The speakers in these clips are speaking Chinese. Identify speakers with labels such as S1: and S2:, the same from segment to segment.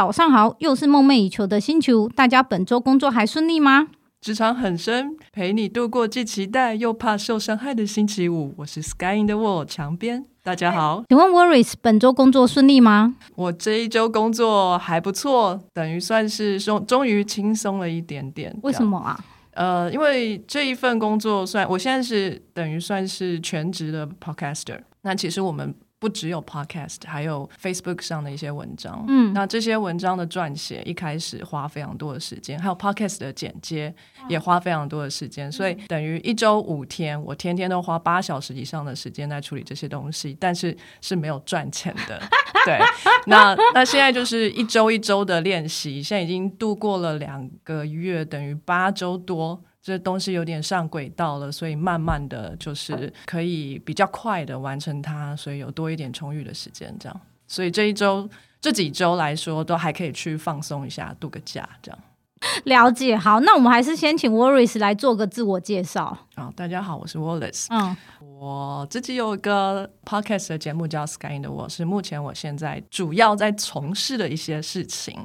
S1: 早上好，又是梦寐以求的星期五，大家本周工作还顺利吗？
S2: 职场很深，陪你度过既期待又怕受伤害的星期五。我是 Sky in the World 墙边，大家好。
S1: 请问 Worries 本周工作顺利吗？
S2: 我这一周工作还不错，等于算是终终于轻松了一点点。
S1: 为什么啊？
S2: 呃，因为这一份工作算我现在是等于算是全职的 Podcaster。那其实我们。不只有 Podcast，还有 Facebook 上的一些文章。嗯，那这些文章的撰写一开始花非常多的时间，还有 Podcast 的剪接也花非常多的时间，所以等于一周五天，我天天都花八小时以上的时间在处理这些东西，但是是没有赚钱的。对，那那现在就是一周一周的练习，现在已经度过了两个月，等于八周多。这东西有点上轨道了，所以慢慢的就是可以比较快的完成它，所以有多一点充裕的时间，这样。所以这一周这几周来说，都还可以去放松一下，度个假，这样。
S1: 了解，好，那我们还是先请 Worries 来做个自我介绍。
S2: 好，大家好，我是 Wallace。嗯，我自己有一个 podcast 的节目叫 Sky in the World，是目前我现在主要在从事的一些事情。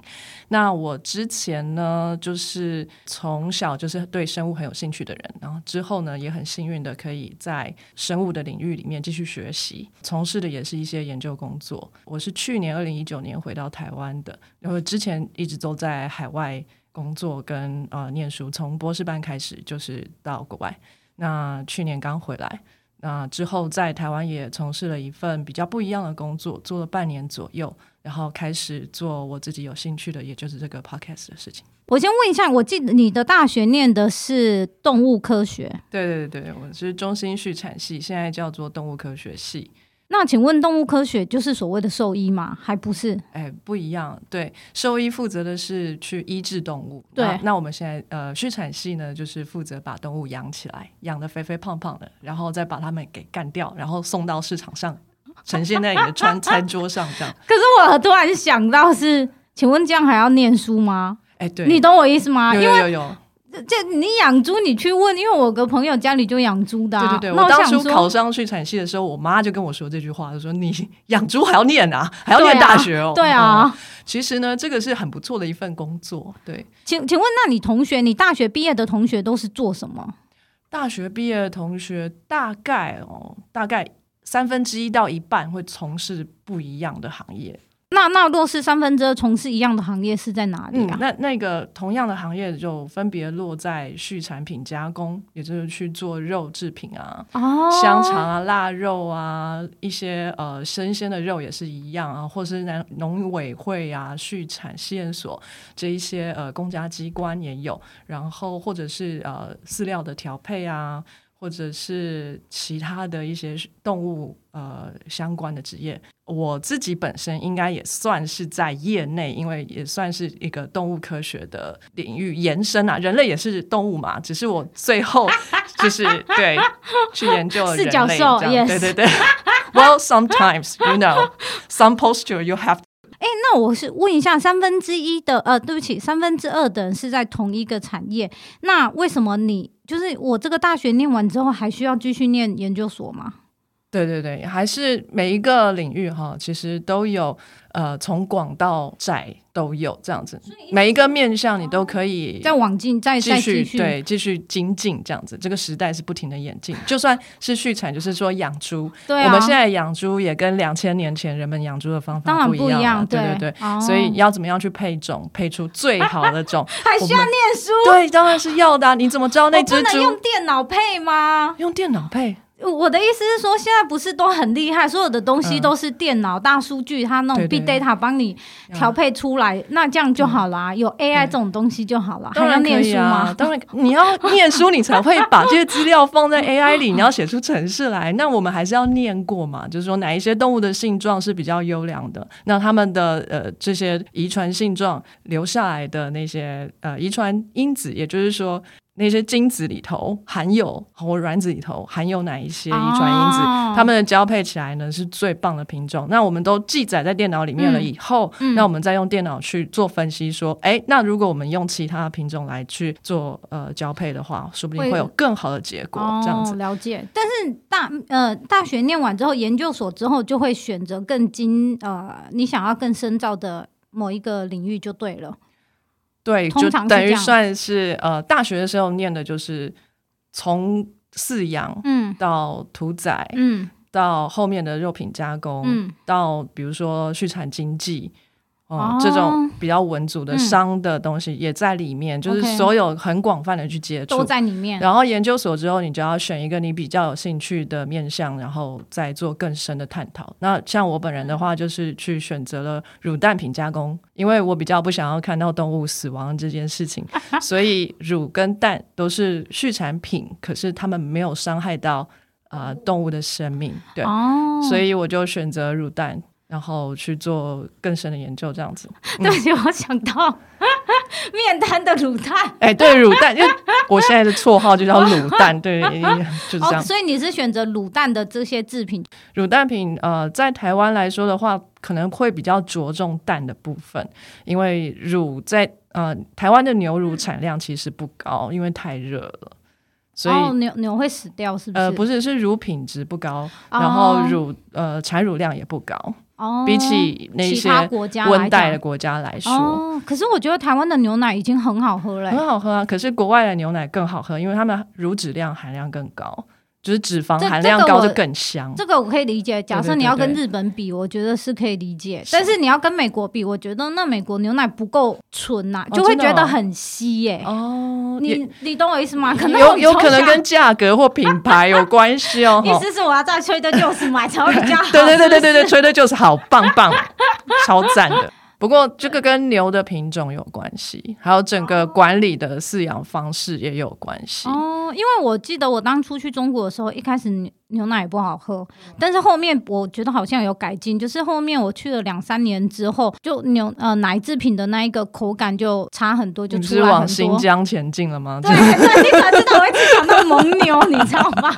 S2: 那我之前呢，就是从小就是对生物很有兴趣的人，然后之后呢，也很幸运的可以在生物的领域里面继续学习，从事的也是一些研究工作。我是去年二零一九年回到台湾的，然后之前一直都在海外工作跟呃念书，从博士班开始就是到国外。那去年刚回来，那之后在台湾也从事了一份比较不一样的工作，做了半年左右，然后开始做我自己有兴趣的，也就是这个 podcast 的事情。
S1: 我先问一下，我记得你的大学念的是动物科学？对
S2: 对对，我是中心畜产系，现在叫做动物科学系。
S1: 那请问动物科学就是所谓的兽医吗？还不是？
S2: 哎，不一样。对，兽医负责的是去医治动物。
S1: 对，
S2: 那，那我们现在呃，畜产系呢，就是负责把动物养起来，养得肥肥胖胖的，然后再把它们给干掉，然后送到市场上，呈现在你的餐餐桌上这样。
S1: 可是我突然想到是，请问这样还要念书吗？
S2: 哎，对，
S1: 你懂我意思吗？
S2: 有有有有。
S1: 这你养猪，你去问，因为我有个朋友家里就养猪的、啊。
S2: 对对对，我，我当初考上去产系的时候，我妈就跟我说这句话，就说你养猪还要念啊，还要念大学哦。
S1: 对啊，
S2: 嗯、其实呢，这个是很不错的一份工作。对，
S1: 请请问，那你同学，你大学毕业的同学都是做什么？
S2: 大学毕业的同学大概哦，大概三分之一到一半会从事不一样的行业。
S1: 那那若是三分之二从事一样的行业是在哪里啊？
S2: 嗯、那那个同样的行业就分别落在畜产品加工，也就是去做肉制品啊，哦、香肠啊、腊肉啊，一些呃生鲜的肉也是一样啊，或是农农委会啊、畜产试验所这一些呃公家机关也有，然后或者是呃饲料的调配啊。或者是其他的一些动物呃相关的职业，我自己本身应该也算是在业内，因为也算是一个动物科学的领域延伸啊。人类也是动物嘛，只是我最后 就是对去研究了人类角兽，yes. 对对对。Well, sometimes you know some posture you have.
S1: 哎，那我是问一下，三分之一的呃，对不起，三分之二的人是在同一个产业，那为什么你就是我这个大学念完之后还需要继续念研究所吗？
S2: 对对对，还是每一个领域哈，其实都有呃，从广到窄都有这样子，每一个面向你都可以
S1: 再往进，再继续
S2: 对，继续精进这样子。这个时代是不停的演进，就算是畜产，就是说养猪，对啊，我们现在养猪也跟两千年前人们养猪的方法不一样，对对对，对，所以要怎么样去配种，配出最好的种，
S1: 还需要念书？
S2: 对，当然是要的啊。你怎么知道那
S1: 只猪？用电脑配吗？
S2: 用电脑配。
S1: 我的意思是说，现在不是都很厉害，所有的东西都是电脑、嗯、大数据，它那种 big data 帮你调配出来，那这样就好啦、嗯。有 AI 这种东西就好了。还要念书吗？
S2: 当然，你要念书，你才会把这些资料放在 AI 里，你要写出程式来。那我们还是要念过嘛？就是说，哪一些动物的性状是比较优良的？那他们的呃这些遗传性状留下来的那些呃遗传因子，也就是说。那些精子里头含有，或卵子里头含有哪一些遗传因子，它、oh. 们的交配起来呢是最棒的品种。那我们都记载在电脑里面了以后，嗯、那我们再用电脑去做分析，说，哎、嗯，那如果我们用其他的品种来去做呃交配的话，说不定会有更好的结果。这样子、
S1: 哦、了解。但是大呃大学念完之后，研究所之后就会选择更精呃你想要更深造的。某一个领域就对了。
S2: 对，就等于算是呃，大学的时候念的就是从饲养，嗯，到屠宰，嗯，到后面的肉品加工，嗯，到比如说畜产经济。哦，这种比较文组的商的东西也在里面，嗯、就是所有很广泛的去接触。
S1: 都在里面。
S2: 然后研究所之后，你就要选一个你比较有兴趣的面向，然后再做更深的探讨。那像我本人的话，就是去选择了乳蛋品加工，因为我比较不想要看到动物死亡这件事情，所以乳跟蛋都是畜产品，可是他们没有伤害到啊、呃、动物的生命，对，哦、所以我就选择乳蛋。然后去做更深的研究，这样子。
S1: 对不起，我想到 面摊的卤蛋。
S2: 哎，对，卤蛋，因为我现在的绰号就叫卤蛋，对，就是这样。
S1: 所以你是选择卤蛋的这些制品？
S2: 卤蛋品，呃，在台湾来说的话，可能会比较着重蛋的部分，因为乳在呃台湾的牛乳产量其实不高，因为太热了。所以、哦、
S1: 牛牛会死掉，是不是？
S2: 呃，不是，是乳品质不高，哦、然后乳呃产乳量也不高。哦，比起那些温带的国家来说，
S1: 哦，可是我觉得台湾的牛奶已经很好喝了，
S2: 很好喝啊。可是国外的牛奶更好喝，因为他们乳脂量含量更高。就是脂肪含量高就更香，
S1: 这个我可以理解。假设你要跟日本比，我觉得是可以理解。但是你要跟美国比，我觉得那美国牛奶不够纯呐，就会觉得很稀耶。哦，你你懂我意思吗？可能
S2: 有有可能跟价格或品牌有关系哦。
S1: 意思是我要在吹的就是买才会比较好。
S2: 对对对对对对，吹的就是好棒棒，超赞的。不过这个跟牛的品种有关系，还有整个管理的饲养方式也有关系。
S1: 哦，因为我记得我当初去中国的时候，一开始。牛奶也不好喝，但是后面我觉得好像有改进，就是后面我去了两三年之后，就牛呃奶制品的那一个口感就差很多，就出来很多。
S2: 你是往新疆前进了
S1: 吗？对，你才知道我一直想到蒙牛，你知道吗？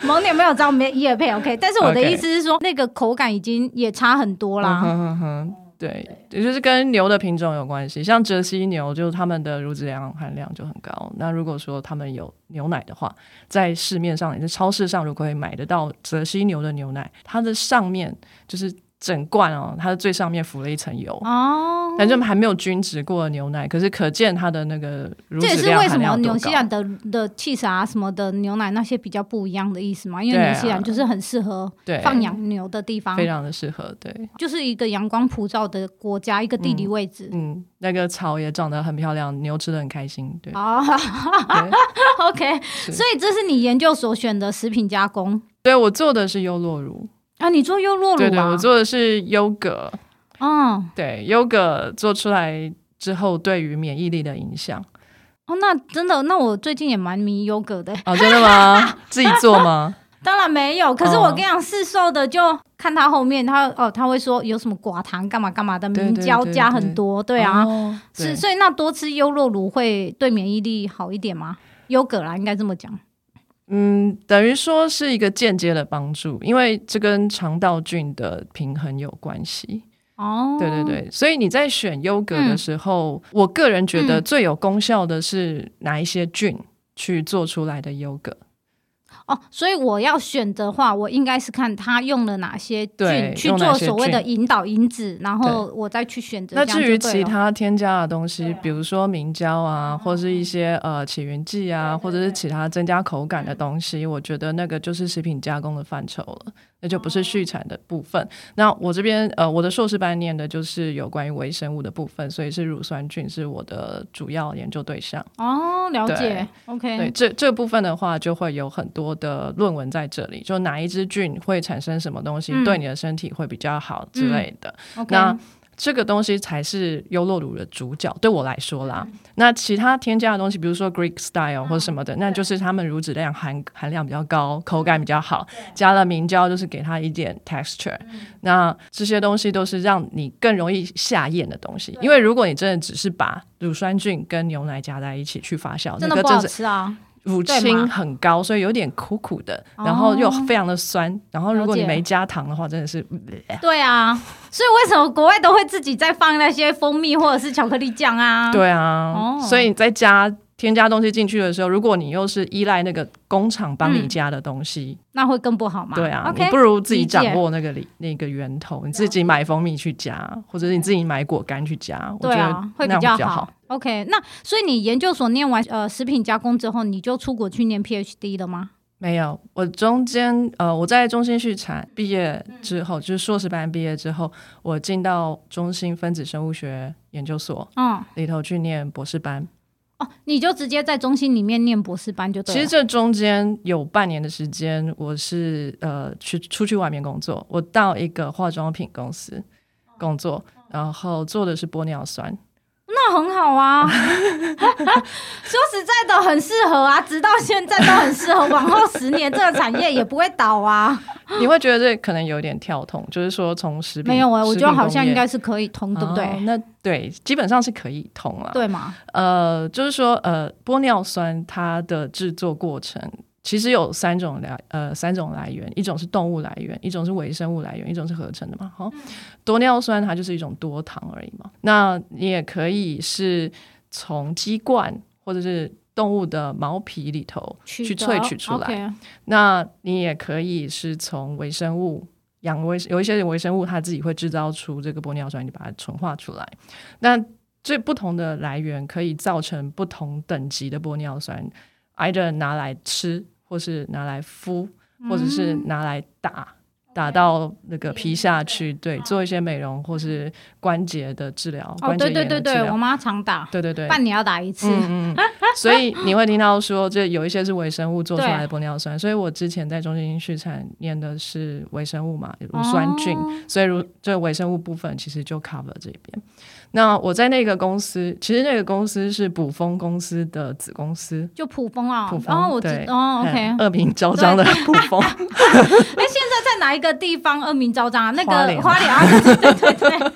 S1: 蒙牛没有招没叶配 OK，但是我的意思是说.那个口感已经也差很多啦。
S2: 嗯对，也就是跟牛的品种有关系。像泽西牛，就是它们的乳脂量含量就很高。那如果说他们有牛奶的话，在市面上，也是超市上，如果可以买得到泽西牛的牛奶，它的上面就是。整罐哦，它的最上面浮了一层油哦，反正还没有均值过的牛奶，可是可见它的那个乳。这也是为什么纽西兰的的起司啊什么的牛奶那些比较不一样的意思嘛？因为纽西兰就是很适合放养牛的地方，非常的适合，对，
S1: 就是一个阳光普照的国家，一个地理位置。
S2: 嗯，嗯，那个草也长得很漂亮，牛吃得很开心，对。
S1: 哦，OK，所以这是你研究所选的食品加工？
S2: 对，我做的是优酪乳。
S1: 啊，你做优酪乳？
S2: 对对，我做的是优格。哦，对，优格做出来之后，对于免疫力的影响。
S1: 哦，那真的，那我最近也蛮迷优格的。
S2: 哦，真的吗？自己做吗？
S1: 当然没有。可是我跟你讲，市售的就看他后面，他哦，他会说有什么寡糖干嘛干嘛的，明胶加很多。对啊，是，所以那多吃优酪乳会对免疫力好一点吗？优格啦，应该这么讲。
S2: 嗯，等于说是一个间接的帮助，因为这跟肠道菌的平衡有关系。哦，对对对，所以你在选优格的时候，嗯、我个人觉得最有功效的是哪一些菌去做出来的优格。
S1: 哦，所以我要选的话，我应该是看他用了哪些菌去做所谓的引导因子，然后我再去选择。
S2: 那至于其他添加的东西，比如说明胶啊，或是一些呃起云剂啊，或者是其他增加口感的东西，我觉得那个就是食品加工的范畴了。那就不是续产的部分。那我这边呃，我的硕士班念的就是有关于微生物的部分，所以是乳酸菌是我的主要研究对象。
S1: 哦，了解。
S2: 对
S1: OK，
S2: 对，这这部分的话，就会有很多的论文在这里，就哪一支菌会产生什么东西，嗯、对你的身体会比较好之类的。嗯、那 okay 这个东西才是优酪乳的主角，对我来说啦。嗯、那其他添加的东西，比如说 Greek Style 或什么的，嗯、那就是他们乳脂量含含量比较高，口感比较好，嗯、加了明胶就是给它一点 texture。嗯、那这些东西都是让你更容易下咽的东西，嗯、因为如果你真的只是把乳酸菌跟牛奶加在一起去发酵，
S1: 真的不好吃啊。
S2: 乳清很高，所以有点苦苦的，然后又非常的酸。哦、然后如果你没加糖的话，真的是。
S1: 对啊，所以为什么国外都会自己再放那些蜂蜜或者是巧克力酱啊？
S2: 对啊，哦、所以你再加添加东西进去的时候，如果你又是依赖那个工厂帮你加的东西，嗯、
S1: 那会更不好吗？
S2: 对啊
S1: ，Okay,
S2: 你不如自己掌握那个里那个源头，你自己买蜂蜜去加，或者是你自己买果干去加，
S1: 对啊，
S2: 我觉得会比较好。
S1: OK，那所以你研究所念完呃食品加工之后，你就出国去念 PhD 了吗？
S2: 没有，我中间呃我在中心畜产毕业之后，嗯、就是硕士班毕业之后，我进到中心分子生物学研究所，嗯，里头去念博士班。
S1: 哦，你就直接在中心里面念博士班就对了。
S2: 其实这中间有半年的时间，我是呃去出去外面工作，我到一个化妆品公司工作，然后做的是玻尿酸。
S1: 那很好啊，说实在的，很适合啊，直到现在都很适合，往后十年这个产业也不会倒啊。
S2: 你会觉得这可能有点跳通，就是说从食品没
S1: 有啊、欸，我觉得好像应该是可以通，对不对？
S2: 哦、那对，基本上是可以通了，
S1: 对吗？
S2: 呃，就是说呃，玻尿酸它的制作过程。其实有三种来，呃，三种来源，一种是动物来源，一种是微生物来源，一种是合成的嘛。好，多尿酸它就是一种多糖而已嘛。那你也可以是从鸡冠或者是动物的毛皮里头去萃取出来。那你也可以是从微生物养微有一些微生物它自己会制造出这个玻尿酸，你把它纯化出来。那这不同的来源可以造成不同等级的玻尿酸，either 拿来吃。或是拿来敷，或者是拿来打，嗯、打到那个皮下去，对，做一些美容或是关节的治疗。
S1: 哦，对对对对，我妈常打，
S2: 对对对，
S1: 半年要打一次。
S2: 嗯嗯，所以你会听到说，这有一些是微生物做出来的玻尿酸。所以我之前在中心畜产念的是微生物嘛，乳酸菌，哦、所以乳这微生物部分其实就 cover 这边。那我在那个公司，其实那个公司是普蜂公司的子公司，
S1: 就普蜂啊，
S2: 普蜂，哦，我
S1: 哦，OK，
S2: 恶名昭彰的普蜂。哎，
S1: 现在在哪一个地方恶名昭彰啊？那个花莲啊，对对对对，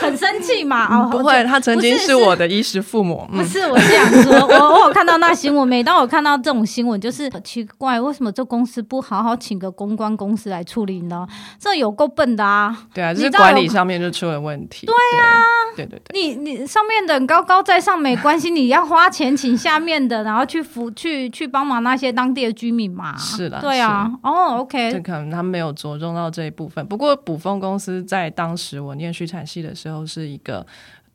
S1: 很生气嘛？哦，
S2: 不会，他曾经是我的衣食父母。
S1: 不是我这样说，我我有看到那新闻，每当我看到这种新闻，就是奇怪，为什么这公司不好好请个公关公司来处理呢？这有够笨的啊！
S2: 对啊，就是管理上面就出了问题。
S1: 对啊。
S2: 对对对，
S1: 你你上面的人高高在上没关系，你要花钱请下面的，然后去扶去去帮忙那些当地的居民嘛。
S2: 是的，
S1: 对啊，哦，OK，
S2: 这可能他没有着重到这一部分。不过卜蜂公司在当时我念畜产系的时候是一个。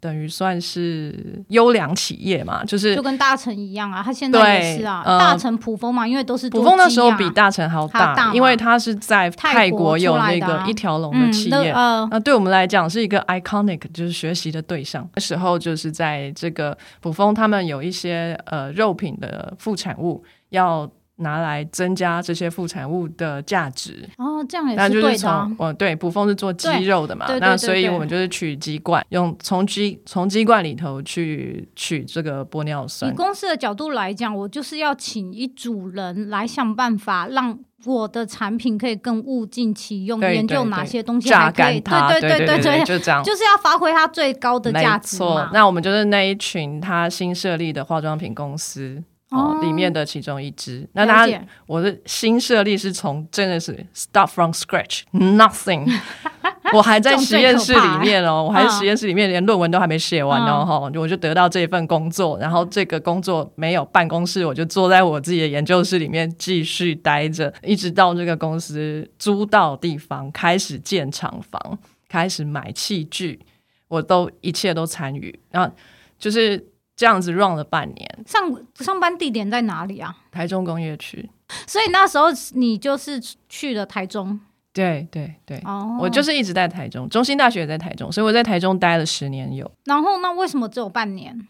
S2: 等于算是优良企业嘛，就是
S1: 就跟大成一样啊，他现在也是啊，呃、大成卜蜂嘛，因为都是、啊、
S2: 卜蜂的时候比大成还要大，大因为它是在泰国有那个一条龙的企业，啊嗯、呃，那对我们来讲是一个 iconic，就是学习的对象。那时候就是在这个卜蜂，他们有一些呃肉品的副产物要。拿来增加这些副产物的价值
S1: 哦，这样也是对的、啊。
S2: 哦，对，补蜂是做鸡肉的嘛，那所以我们就是取鸡冠，用从鸡从鸡冠里头去取这个玻尿酸。
S1: 以公司的角度来讲，我就是要请一组人来想办法，让我的产品可以更物尽其用，研究哪些东西还可以，对对对对，
S2: 就这样，
S1: 就是要发挥它最高的价值没错。
S2: 那我们就是那一群他新设立的化妆品公司。哦，里面的其中一支，那他解。我的新设立是从真的是 start from scratch nothing，我还在实验室里面哦，我还在实验室里面，连论文都还没写完哦，哈、嗯，我就得到这份工作，然后这个工作没有办公室，我就坐在我自己的研究室里面继续待着，一直到这个公司租到地方，开始建厂房，开始买器具，我都一切都参与，然后就是。这样子 run 了半年。
S1: 上上班地点在哪里啊？
S2: 台中工业区。
S1: 所以那时候你就是去了台中。
S2: 对对对。哦。我就是一直在台中，中兴大学也在台中，所以我在台中待了十年有。
S1: 然后那为什么只有半年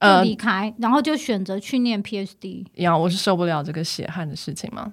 S1: 就离开，呃、然后就选择去念 PhD？
S2: 呀，我是受不了这个血汗的事情吗？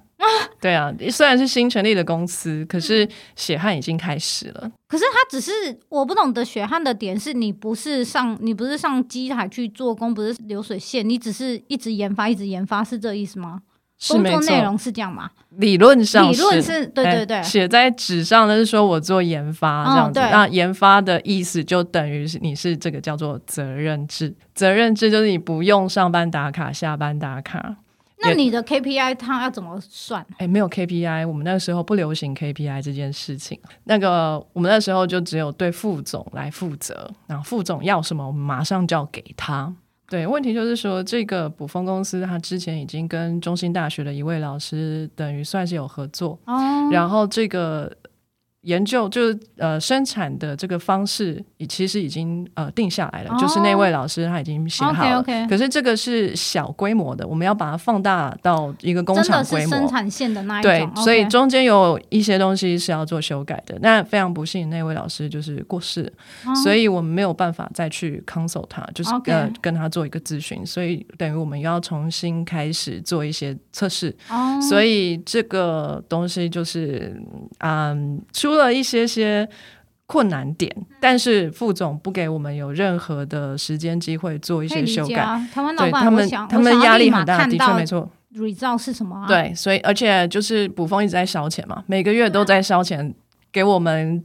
S2: 对啊，虽然是新成立的公司，可是血汗已经开始了。
S1: 可是他只是我不懂得血汗的点是，你不是上你不是上机台去做工，不是流水线，你只是一直研发，一直研发，是这意思吗？工作内容是这样吗？
S2: 理论上，
S1: 理论是对对对，
S2: 写在纸上的是说我做研发这样子。那研发的意思就等于是你是这个叫做责任制，责任制就是你不用上班打卡，下班打卡。
S1: 那你的 KPI 它要怎么算？
S2: 哎，没有 KPI，我们那个时候不流行 KPI 这件事情。那个我们那时候就只有对副总来负责，然后副总要什么，我们马上就要给他。对，问题就是说，这个卜蜂公司它之前已经跟中心大学的一位老师等于算是有合作，哦、然后这个。研究就是呃生产的这个方式，其实已经呃定下来了，哦、就是那位老师他已经写好了。Okay, okay 可是这个是小规模的，我们要把它放大到一个工厂规模，
S1: 生产线的那一
S2: 种。
S1: 对
S2: 所以中间有一些东西是要做修改的。那非常不幸，那位老师就是过世，哦、所以我们没有办法再去 consult 他，就是呃 Okay 跟他做一个咨询。所以等于我们要重新开始做一些测试。哦、所以这个东西就是嗯出。出了一些些困难点，但是副总不给我们有任何的时间机会做一些修改。
S1: 啊、他们老
S2: 板，他们他们压力很大，的确没错。
S1: result 是什么、啊？
S2: 对，所以而且就是补风一直在烧钱嘛，每个月都在烧钱给我们。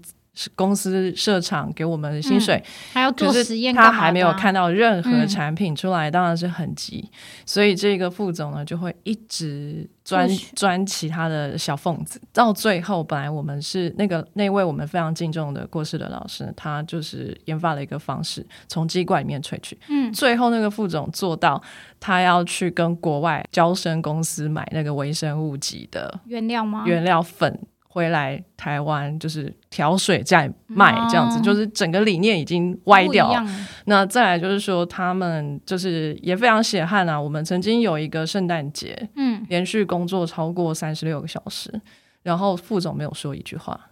S2: 公司设厂给我们的薪水，嗯、
S1: 还要做实验，
S2: 他还没有看到任何产品出来，嗯、当然是很急。所以这个副总呢，就会一直钻钻其他的小缝子。到最后，本来我们是那个那位我们非常敬重的过世的老师，他就是研发了一个方式，从鸡冠里面萃取。嗯，最后那个副总做到，他要去跟国外交生公司买那个微生物级的
S1: 原料吗？
S2: 原料粉。回来台湾就是调水再卖这样子，哦、就是整个理念已经歪掉了。那再来就是说，他们就是也非常血汗啊。我们曾经有一个圣诞节，嗯，连续工作超过三十六个小时，然后副总没有说一句话。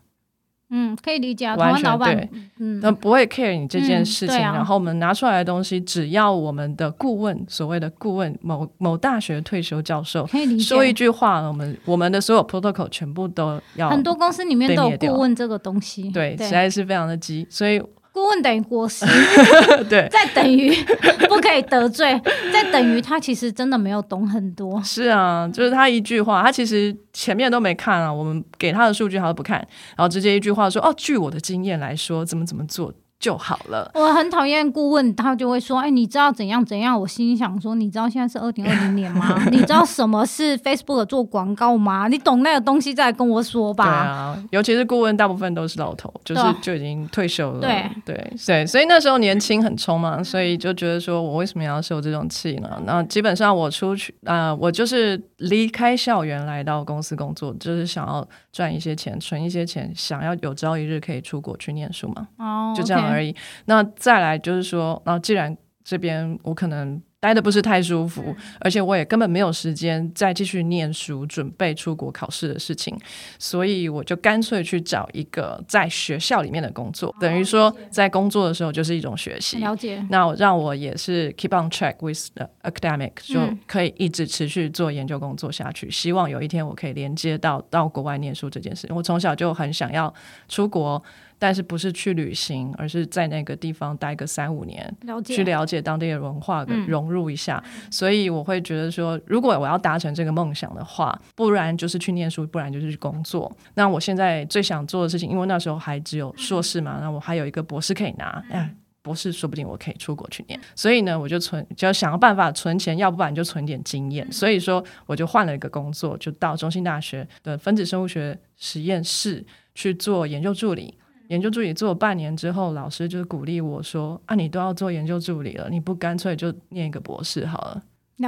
S1: 嗯，可以理解。
S2: 完全
S1: 老板
S2: 对，嗯，那不会 care 你这件事情。嗯啊、然后我们拿出来的东西，只要我们的顾问，所谓的顾问，某某大学退休教授，
S1: 可以理解。
S2: 说一句话，我们我们的所有 protocol 全部都要。
S1: 很多公司里面都有顾问这个东西，
S2: 对，对实在是非常的急，所以。
S1: 顾问等于过失，
S2: 对，
S1: 再等于不可以得罪，再等于他其实真的没有懂很多。
S2: 是啊，就是他一句话，他其实前面都没看啊，我们给他的数据他都不看，然后直接一句话说：“哦，据我的经验来说，怎么怎么做。”就好了。
S1: 我很讨厌顾问，他就会说：“哎、欸，你知道怎样怎样？”我心里想说：“你知道现在是二零二零年吗？你知道什么是 Facebook 做广告吗？你懂那个东西再跟我说吧。”对
S2: 啊，尤其是顾问，大部分都是老头，就是就已经退休了。
S1: 对
S2: 对对，所以那时候年轻很冲嘛，所以就觉得说我为什么要受这种气呢？那基本上我出去啊、呃，我就是离开校园来到公司工作，就是想要赚一些钱，存一些钱，想要有朝一日可以出国去念书嘛。哦，就这样。而已。那再来就是说，那既然这边我可能待的不是太舒服，而且我也根本没有时间再继续念书，准备出国考试的事情，所以我就干脆去找一个在学校里面的工作，等于说在工作的时候就是一种学习。
S1: 了解。
S2: 那我让我也是 keep on track with the academic，就可以一直持续做研究工作下去。希望有一天我可以连接到到国外念书这件事。我从小就很想要出国。但是不是去旅行，而是在那个地方待个三五年，
S1: 了解，
S2: 去了解当地的文化，融入一下。嗯、所以我会觉得说，如果我要达成这个梦想的话，不然就是去念书，不然就是去工作。那我现在最想做的事情，因为那时候还只有硕士嘛，那我还有一个博士可以拿。哎，博士说不定我可以出国去念。所以呢，我就存，就要想个办法存钱，要不然就存点经验。所以说，我就换了一个工作，就到中兴大学的分子生物学实验室去做研究助理。研究助理做半年之后，老师就鼓励我说：“啊，你都要做研究助理了，你不干脆就念一个博士好了？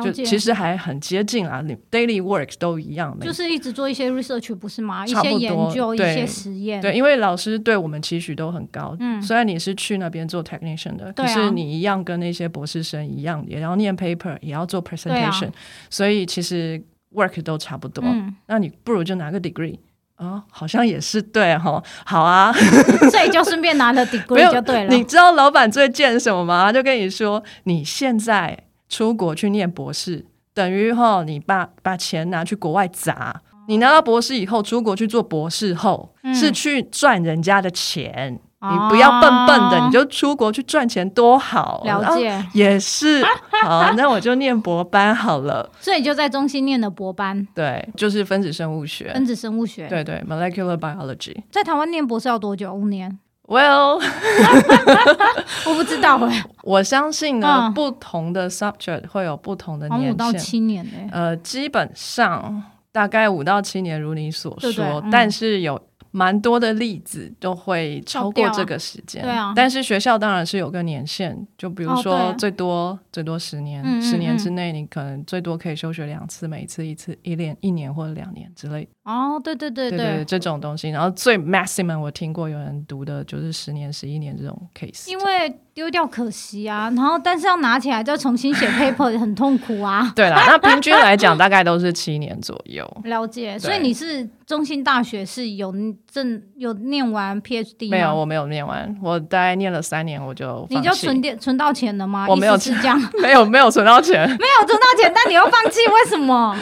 S2: 就其实还很接近啊，你 daily work 都一样，
S1: 就是一直做一些 research 不是吗？一些研究，对一些实验。
S2: 对，因为老师对我们期许都很高。嗯，虽然你是去那边做 technician 的，可是你一样跟那些博士生一样，也要念 paper，也要做 presentation，啊，所以其实 work 都差不多。嗯，那你不如就拿个 degree。哦，好像也是对哈，好啊，
S1: 所以就顺便拿了 degree 就对了。
S2: 你知道老板最贱什么吗？就跟你说，你现在出国去念博士，等于哈，你把把钱拿去国外砸。你拿到博士以后，出国去做博士后，嗯、是去赚人家的钱。你不要笨笨的，哦、你就出国去赚钱多好。
S1: 了解，
S2: 也是 好，那我就念博班好了。
S1: 所以就在中心念的博班，
S2: 对，就是分子生物学。
S1: 分子生物学，
S2: 对对，molecular biology。
S1: 在台湾念博士要多久？五年
S2: ？Well，
S1: 我不知道哎。
S2: 我相信呢，嗯、不同的 subject 会有不同的年限。五
S1: 到七年呢？
S2: 呃，基本上大概五到七年，如你所说，对对嗯、但是有。蛮多的例子都会超过这个时间。
S1: 对啊，
S2: 但是学校当然是有个年限，就比如说最多、哦、最多十年，嗯嗯嗯十年之内你可能最多可以休学两次，每次一次一年一年或者两年之类。
S1: 哦，对对对对，
S2: 对，对，这种东西。然后最 maximum 我听过有人读的就是十年、十一年这种 case。
S1: 因为丢掉可惜啊，然后但是要拿起来再重新写 paper 很痛苦啊。
S2: 对啦，那平均来讲大概都是七年左右。
S1: 了解，所以你是中兴大学是有正有念完 PhD？
S2: 没有，我没有念完，我大概念了三年我就
S1: 你就存点存到钱了吗？
S2: 我没有
S1: 是这样，
S2: 没有没有存到钱，
S1: 没有存到钱，但你又放弃，为什么？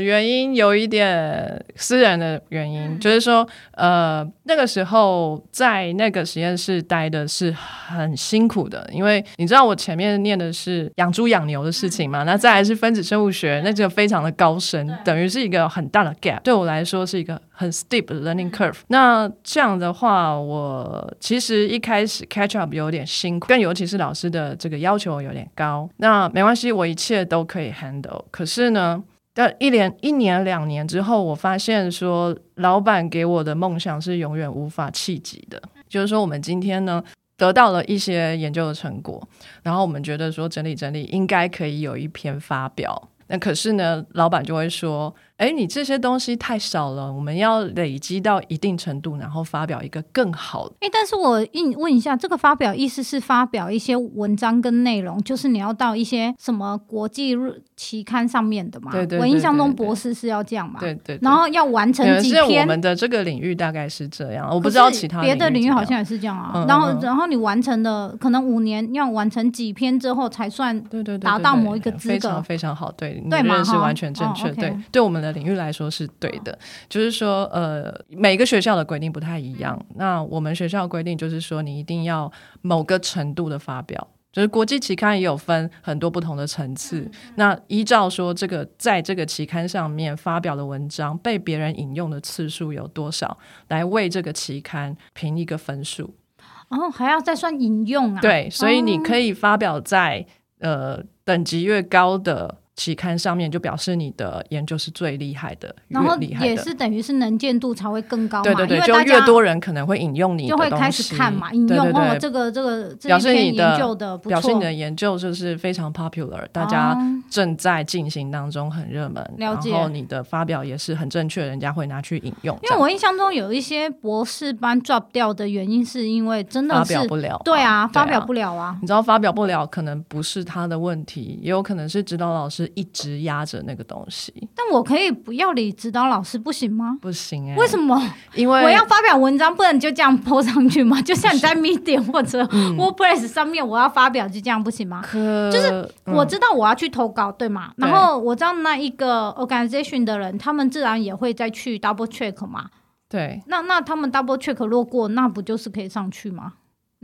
S2: 原因有一点私人的原因，嗯、就是说，呃，那个时候在那个实验室待的是很辛苦的，因为你知道我前面念的是养猪养牛的事情嘛，嗯、那再来是分子生物学，那就非常的高深，等于是一个很大的 gap，对我来说是一个很 steep learning curve。嗯、那这样的话，我其实一开始 catch up 有点辛苦，更尤其是老师的这个要求有点高。那没关系，我一切都可以 handle。可是呢，但一连、一年、两年之后，我发现说，老板给我的梦想是永远无法企及的。就是说，我们今天呢，得到了一些研究的成果，然后我们觉得说，整理整理，应该可以有一篇发表。那可是呢，老板就会说。哎，你这些东西太少了，我们要累积到一定程度，然后发表一个更好的。
S1: 哎，但是我问问一下，这个发表意思是发表一些文章跟内容，就是你要到一些什么国际期刊上面的嘛？
S2: 对对，对，对，对，对。
S1: 我印象中博士是要这样嘛？
S2: 对，对对。
S1: 然后要完成几篇。
S2: 我们的这个领域大概是这样，我不知道其他
S1: 别的领域好像也是这样啊。嗯、然后，然后你完成的可能五年要完成几篇之后才算对对达到某一个资格，
S2: 非常非常好，对
S1: 对嘛？
S2: 是完全正确，对对我们的领域来说是。对的，就是说，呃，每个学校的规定不太一样。那我们学校规定就是说，你一定要某个程度的发表，就是国际期刊也有分很多不同的层次。那依照说，这个在这个期刊上面发表的文章被别人引用的次数有多少，来为这个期刊评一个分数。
S1: 哦，还要再算引用啊？
S2: 对，所以你可以发表在呃等级越高的。期刊上面就表示你的研究是最厉害的，
S1: 然后也是等于是能见度才会更高嘛。
S2: 对对对，就越多人可能会引用你
S1: 就会开始看嘛，引用哦，这个这个
S2: 表示你的
S1: 研究的
S2: 表示你的研究就是非常 popular，大家正在进行当中很热门，
S1: 了解。
S2: 然后你的发表也是很正确，人家会拿去引用。
S1: 因为我印象中有一些博士班 drop 掉的原因，是因为真的
S2: 发表不了。
S1: 对啊，发表不了啊。
S2: 你知道发表不了，可能不是他的问题，也有可能是指导老师一直压。着那个东西，
S1: 但我可以不要理指导老师不行吗？
S2: 不行哎、欸，
S1: 为什么？
S2: 因为
S1: 我要发表文章，不能就这样 po 上去吗？就像你在 Medium 或者 WordPress 上面，我要发表就这样不行吗？
S2: 可
S1: 就是我知道我要去投稿，对吗？然后我知道那一个 organization 的人，他们自然也会再去 double check 嘛。
S2: 对，
S1: 那那他们 double check 落过，那不就是可以上去吗？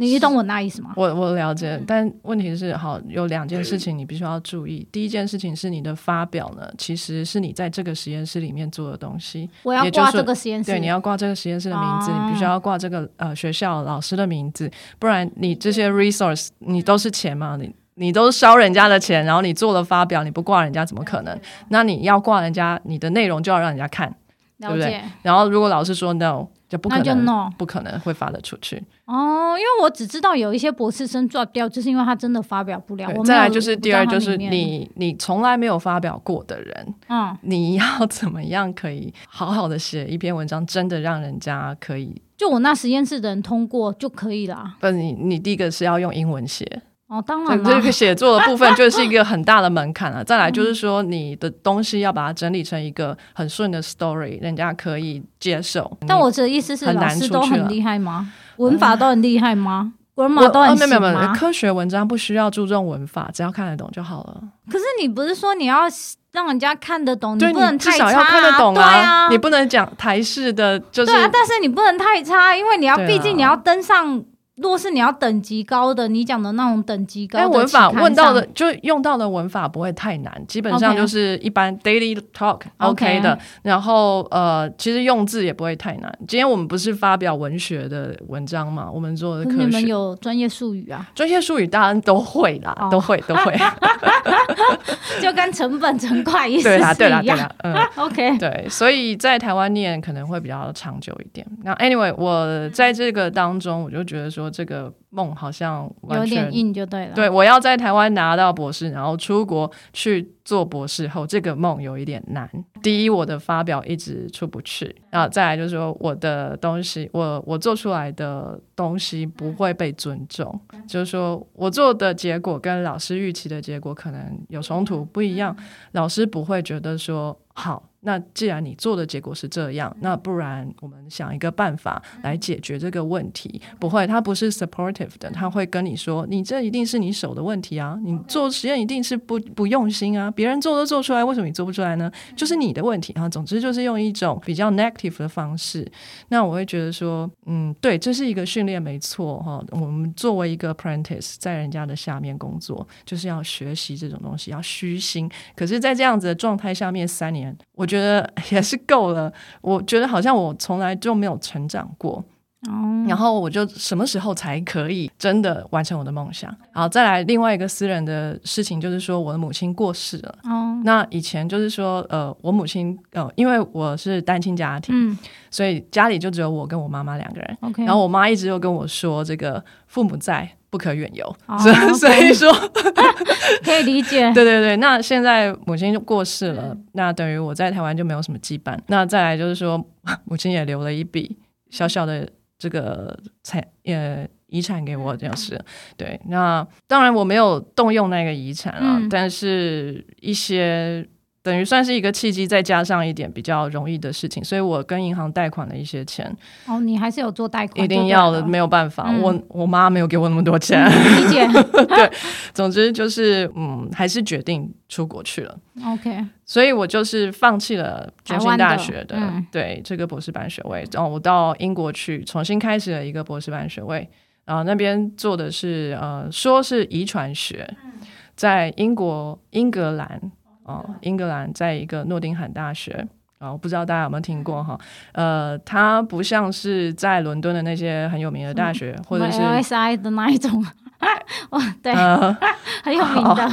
S1: 你懂我那意思吗？
S2: 我我了解，但问题是，好，有两件事情你必须要注意。第一件事情是你的发表呢，其实是你在这个实验室里面做的东西。
S1: 我要挂这个实验室，
S2: 对，你要挂这个实验室的名字，你必须要挂这个呃学校老师的名字，不然你这些 resource 你都是钱嘛，你你都是烧人家的钱，然后你做了发表，你不挂人家怎么可能？那你要挂人家，你的内容就要让人家看，对不对？然后如果老师说 no。就不可能，no. 不可能会发得出去
S1: 哦。因为我只知道有一些博士生 drop 掉，就是因为他真的发表不了。我
S2: 再来就是第二，就是你你从来没有发表过的人，嗯，你要怎么样可以好好的写一篇文章，真的让人家可以？
S1: 就我那实验室的人通过就可以了。
S2: 不，你你第一个是要用英文写。
S1: 哦，当然了，
S2: 这个写作的部分就是一个很大的门槛了。再来 就是说，你的东西要把它整理成一个很顺的 story，人家可以接受。
S1: 但我这意思是，老师都很厉害吗？文法都很厉害吗？文法都很厉害吗？
S2: 科学文章不需要注重文法，只要看得懂就好了。
S1: 可是你不是说你要让人家看得懂，你不能太差，
S2: 至少要看得懂啊！你不能讲台式的，就是
S1: 对啊，但是你不能太差，因为你要，毕竟你要登上。如果是你要等级高的，你讲的那种等级高的，
S2: 文法问到的就用到的文法不会太难，基本上就是一般 daily talk OK 的。然后呃，其实用字也不会太难。今天我们不是发表文学的文章嘛？我们做的科学，
S1: 你们有专业术语啊？
S2: 专业术语当然都会啦，oh. 都会都会，
S1: 就跟成本成块意思 是一样。对啦对啦对啦，嗯，OK，
S2: 对，所以在台湾念可能会比较长久一点。那 anyway，我在这个当中，我就觉得说。这个梦好像完全
S1: 有点硬，就对了。
S2: 对，我要在台湾拿到博士，然后出国去做博士后，这个梦有一点难。第一，我的发表一直出不去，然后再来就是说，我的东西，我我做出来的东西不会被尊重，就是说我做的结果跟老师预期的结果可能有冲突，不一样，老师不会觉得说好。那既然你做的结果是这样，那不然我们想一个办法来解决这个问题。不会，他不是 supportive 的，他会跟你说：“你这一定是你手的问题啊，你做实验一定是不不用心啊，别人做都做出来，为什么你做不出来呢？就是你的问题啊。”总之就是用一种比较 negative 的方式。那我会觉得说，嗯，对，这是一个训练，没错哈。我们作为一个 apprentice，在人家的下面工作，就是要学习这种东西，要虚心。可是，在这样子的状态下面，三年，我。觉得也是够了，我觉得好像我从来就没有成长过，哦，然后我就什么时候才可以真的完成我的梦想？然后再来另外一个私人的事情，就是说我的母亲过世了。哦，那以前就是说，呃，我母亲，呃，因为我是单亲家庭，嗯，所以家里就只有我跟我妈妈两个人。OK，然后我妈一直又跟我说，这个父母在。不可远游，所、oh, 所以说
S1: 可以理解。
S2: 对对对，那现在母亲就过世了，嗯、那等于我在台湾就没有什么羁绊。那再来就是说，母亲也留了一笔小小的这个财呃遗产给我，这样是对。那当然我没有动用那个遗产啊，嗯、但是一些。等于算是一个契机，再加上一点比较容易的事情，所以我跟银行贷款了一些钱。
S1: 哦，你还是有做贷款？
S2: 一定要的，没有办法，嗯、我我妈没有给我那么多钱。
S1: 理解。
S2: 对，总之就是，嗯，还是决定出国去了。
S1: OK，
S2: 所以我就是放弃了中兴大学的，的嗯、对这个博士班学位，然后我到英国去重新开始了一个博士班学位，然后那边做的是呃，说是遗传学，在英国英格兰。哦，英格兰在一个诺丁汉大学啊，我不知道大家有没有听过哈？呃，它不像是在伦敦的那些很有名的大学，或者是
S1: LSI 的那一种，哦，对，呃、很有名的。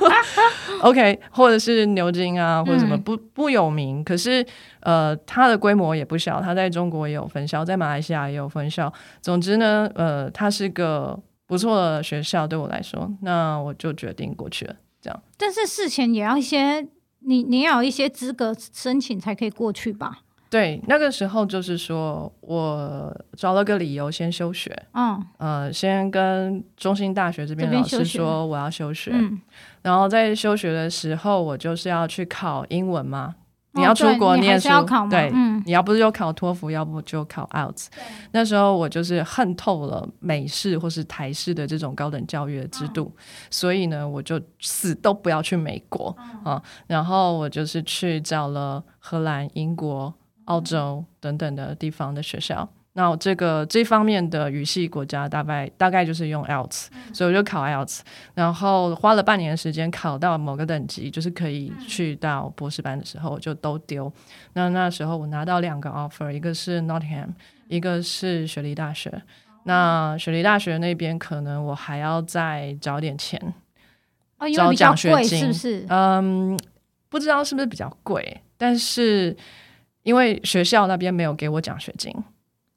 S2: OK，或者是牛津啊，或者什么不不有名，可是呃，它的规模也不小，它在中国也有分校，在马来西亚也有分校。总之呢，呃，它是个不错的学校，对我来说，那我就决定过去了。这样，
S1: 但是事前也要一些，你你要有一些资格申请才可以过去吧？
S2: 对，那个时候就是说我找了个理由先休学，嗯，呃，先跟中兴大学这边老师说我要休学，嗯，然后在休学的时候，我就是要去考英文嘛。你要出国念书，对，你要不是就考托福，要不就考 IELTS。那时候我就是恨透了美式或是台式的这种高等教育的制度，所以呢，我就死都不要去美国啊。然后我就是去找了荷兰、英国、澳洲等等的地方的学校。那这个这方面的语系国家大概大概就是用 IELTS，所以我就考 IELTS，然后花了半年时间考到某个等级，就是可以去到博士班的时候我就都丢。那那时候我拿到两个 offer，一个是 Nottingham，一个是雪梨大学。那雪梨大学那边可能我还要再找点钱，哦找奖学金，是不是？嗯，不知道是不是比较贵，但是因为学校那边没有给我奖学金。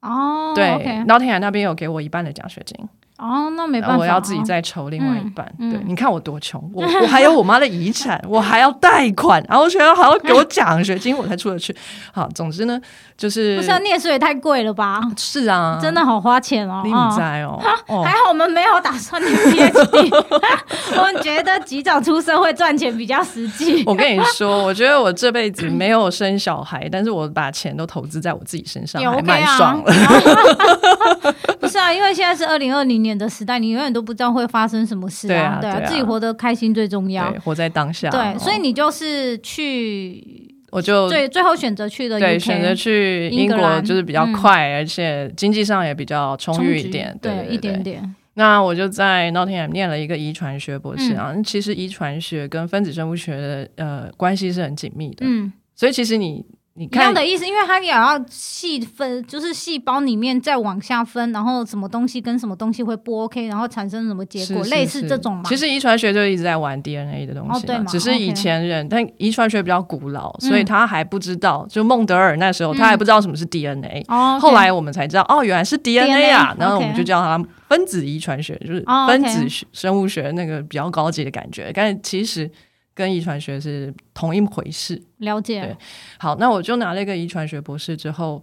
S1: 哦，
S2: 对，Nottingham 那边有给我一半的奖学金。
S1: 哦，那没办法，
S2: 我要自己再筹另外一半。对，你看我多穷，我我还有我妈的遗产，我还要贷款，然后学校还要给我奖学金，我才出得去。好，总之呢，就是
S1: 不是念书也太贵了吧？
S2: 是啊，
S1: 真的好花钱哦。
S2: 你不在哦，
S1: 还好我们没有打算念 PhD，我们觉得及早出社会赚钱比较实际。
S2: 我跟你说，我觉得我这辈子没有生小孩，但是我把钱都投资在我自己身上，还蛮爽了。
S1: 不是啊，因为现在是二零二零年的时代，你永远都不知道会发生什么事啊。对啊，对啊，自己活得开心最重要，
S2: 活在当下。
S1: 对，所以你就是去。
S2: 我就
S1: 最最后选择去的
S2: 对，选择去英国就是比较快，
S1: 嗯、
S2: 而且经济上也比较充裕一点，对，对，对，
S1: 对，一点点。
S2: 那我就在 Nottingham 念了一个遗传学博士啊，嗯、其实遗传学跟分子生物学的呃关系是很紧密的，嗯，所以其实你。你看
S1: 一样的意思，因为它也要细分，就是细胞里面再往下分，然后什么东西跟什么东西会不 OK，然后产生什么结果，是是是类似这种嘛。
S2: 其实遗传学就一直在玩 DNA 的东西，哦、对，只是以前人、但遗传学比较古老，所以他还不知道。嗯、就孟德尔那时候，他还不知道什么是 DNA，、嗯、后来我们才知道，哦，原来是 DNA 啊，DNA, 然后我们就叫它分子遗传学，就是分子生物学那个比较高级的感觉，但其实。跟遗传学是同一回事，
S1: 了解。
S2: 对，好，那我就拿了一个遗传学博士之后，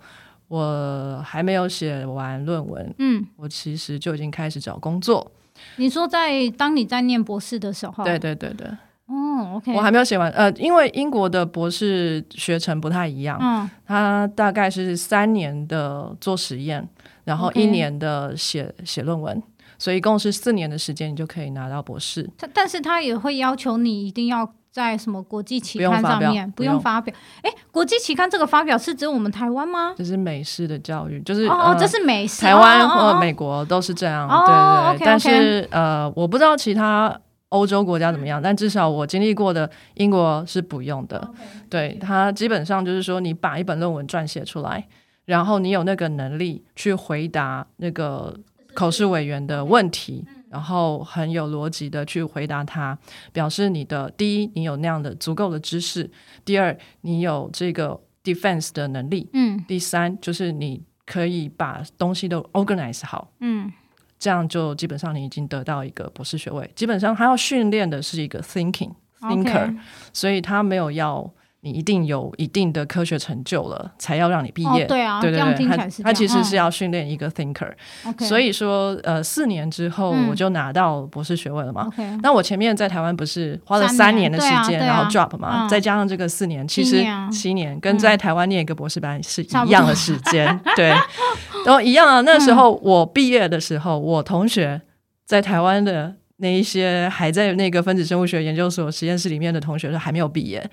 S2: 我还没有写完论文，嗯，我其实就已经开始找工作。
S1: 你说在当你在念博士的时候，
S2: 对对对对，
S1: 哦，OK，
S2: 我还没有写完，呃，因为英国的博士学程不太一样，嗯，它大概是三年的做实验，然后一年的写写论文。所以一共是四年的时间，你就可以拿到博士。
S1: 他但是他也会要求你一定要在什么国际期刊上面不用发表。哎，国际期刊这个发表是指我们台湾吗？
S2: 这是美式的教育，就是
S1: 哦，呃、这是美式，
S2: 台湾或美国都是这样。哦、对但是呃，我不知道其他欧洲国家怎么样，但至少我经历过的英国是不用的。对，他基本上就是说，你把一本论文撰写出来，然后你有那个能力去回答那个。口试委员的问题，然后很有逻辑的去回答他，表示你的第一，你有那样的足够的知识；第二，你有这个 defense 的能力；嗯，第三，就是你可以把东西都 organize 好，嗯，这样就基本上你已经得到一个博士学位。基本上他要训练的是一个 thinking thinker，Okay. 所以他没有要。你一定有一定的科学成就了，才要让你毕业。
S1: 哦、对啊，对对对，他
S2: 他其实是要训练一个 thinker。嗯、所以说，呃，四年之后我就拿到博士学位了嘛。嗯、那我前面在台湾不是花了三年的时间，然后 drop 嘛，再加上这个四年，其实七年，跟在台湾念一个博士班是一样的时间。嗯、对，然后一样啊。那时候我毕业的时候，嗯、我同学在台湾的那一些还在那个分子生物学研究所实验室里面的同学，都还没有毕业。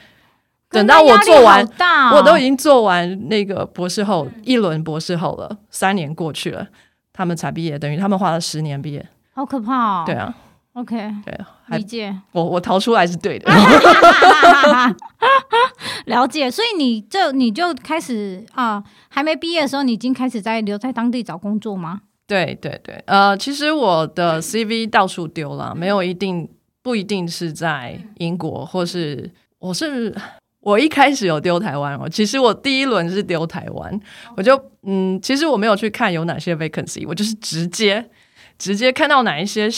S2: 等到我做完，哦、我都已经做完那个博士后、嗯、一轮博士后了，三年过去了，他们才毕业，等于他们花了十年毕业，
S1: 好可怕哦！
S2: 对啊
S1: ，OK，
S2: 对，
S1: 理解。
S2: 我我逃出来是对的
S1: 了解。所以你这你就开始啊，还没毕业的时候，你已经开始在留在当地找工作吗？
S2: 对对对，呃，其实我的 CV 到处丢了，没有一定不一定是在英国，或是我是。我一开始有丢台湾哦，其实我第一轮是丢台湾我就嗯，其实我没有去看有哪些 vacancy，我就是直接。直接看到哪一些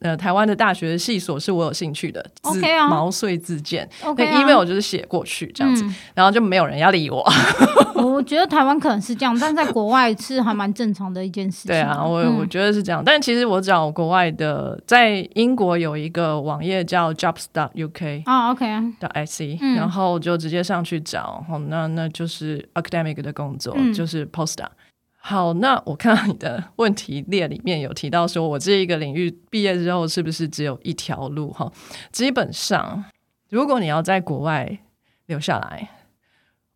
S2: 呃台湾的大学的系所是我有兴趣的，OK 啊，毛遂自荐，那 email 就是写过去这样子，然后就没有人要理我。
S1: 我觉得台湾可能是这样，但在国外是还蛮正常的一件事情。
S2: 对啊，我我觉得是这样，但其实我找国外的，在英国有一个网页叫 Jobs.UK
S1: 啊，OK
S2: 的 IC，然后就直接上去找，哦那那就是 academic 的工作，就是 postdoc。好，那我看到你的问题列里面有提到说，我这一个领域毕业之后是不是只有一条路？哈，基本上，如果你要在国外留下来，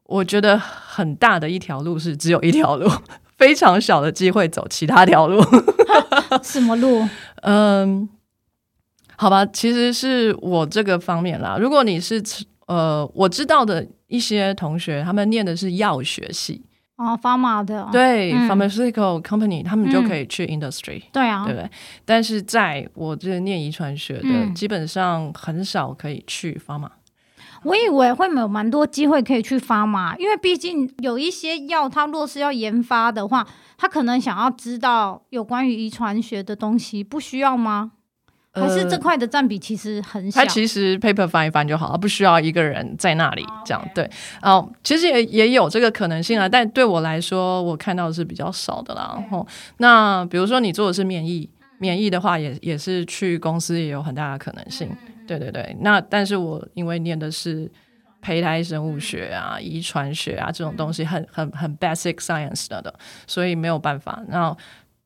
S2: 我觉得很大的一条路是只有一条路，非常小的机会走其他条路。
S1: 什么路？
S2: 嗯，好吧，其实是我这个方面啦。如果你是呃，我知道的一些同学，他们念的是药学系。
S1: 哦，pharma 的
S2: 对、嗯、pharmaceutical company，他们就可以去 industry，、嗯、
S1: 对啊，
S2: 对不对？但是在我这念遗传学的，嗯、基本上很少可以去 pharma。
S1: 我以为会有蛮多机会可以去 pharma，因为毕竟有一些药，它若是要研发的话，它可能想要知道有关于遗传学的东西，不需要吗？还是这块的占比其实很小。
S2: 它其实 paper 翻一翻就好了，不需要一个人在那里这样。对，哦，其实也也有这个可能性啊，但对我来说，我看到的是比较少的啦。然后，那比如说你做的是免疫，免疫的话也也是去公司也有很大的可能性。对对对，那但是我因为念的是胚胎生物学啊、遗传学啊这种东西很，很很很 basic science 的的，所以没有办法。那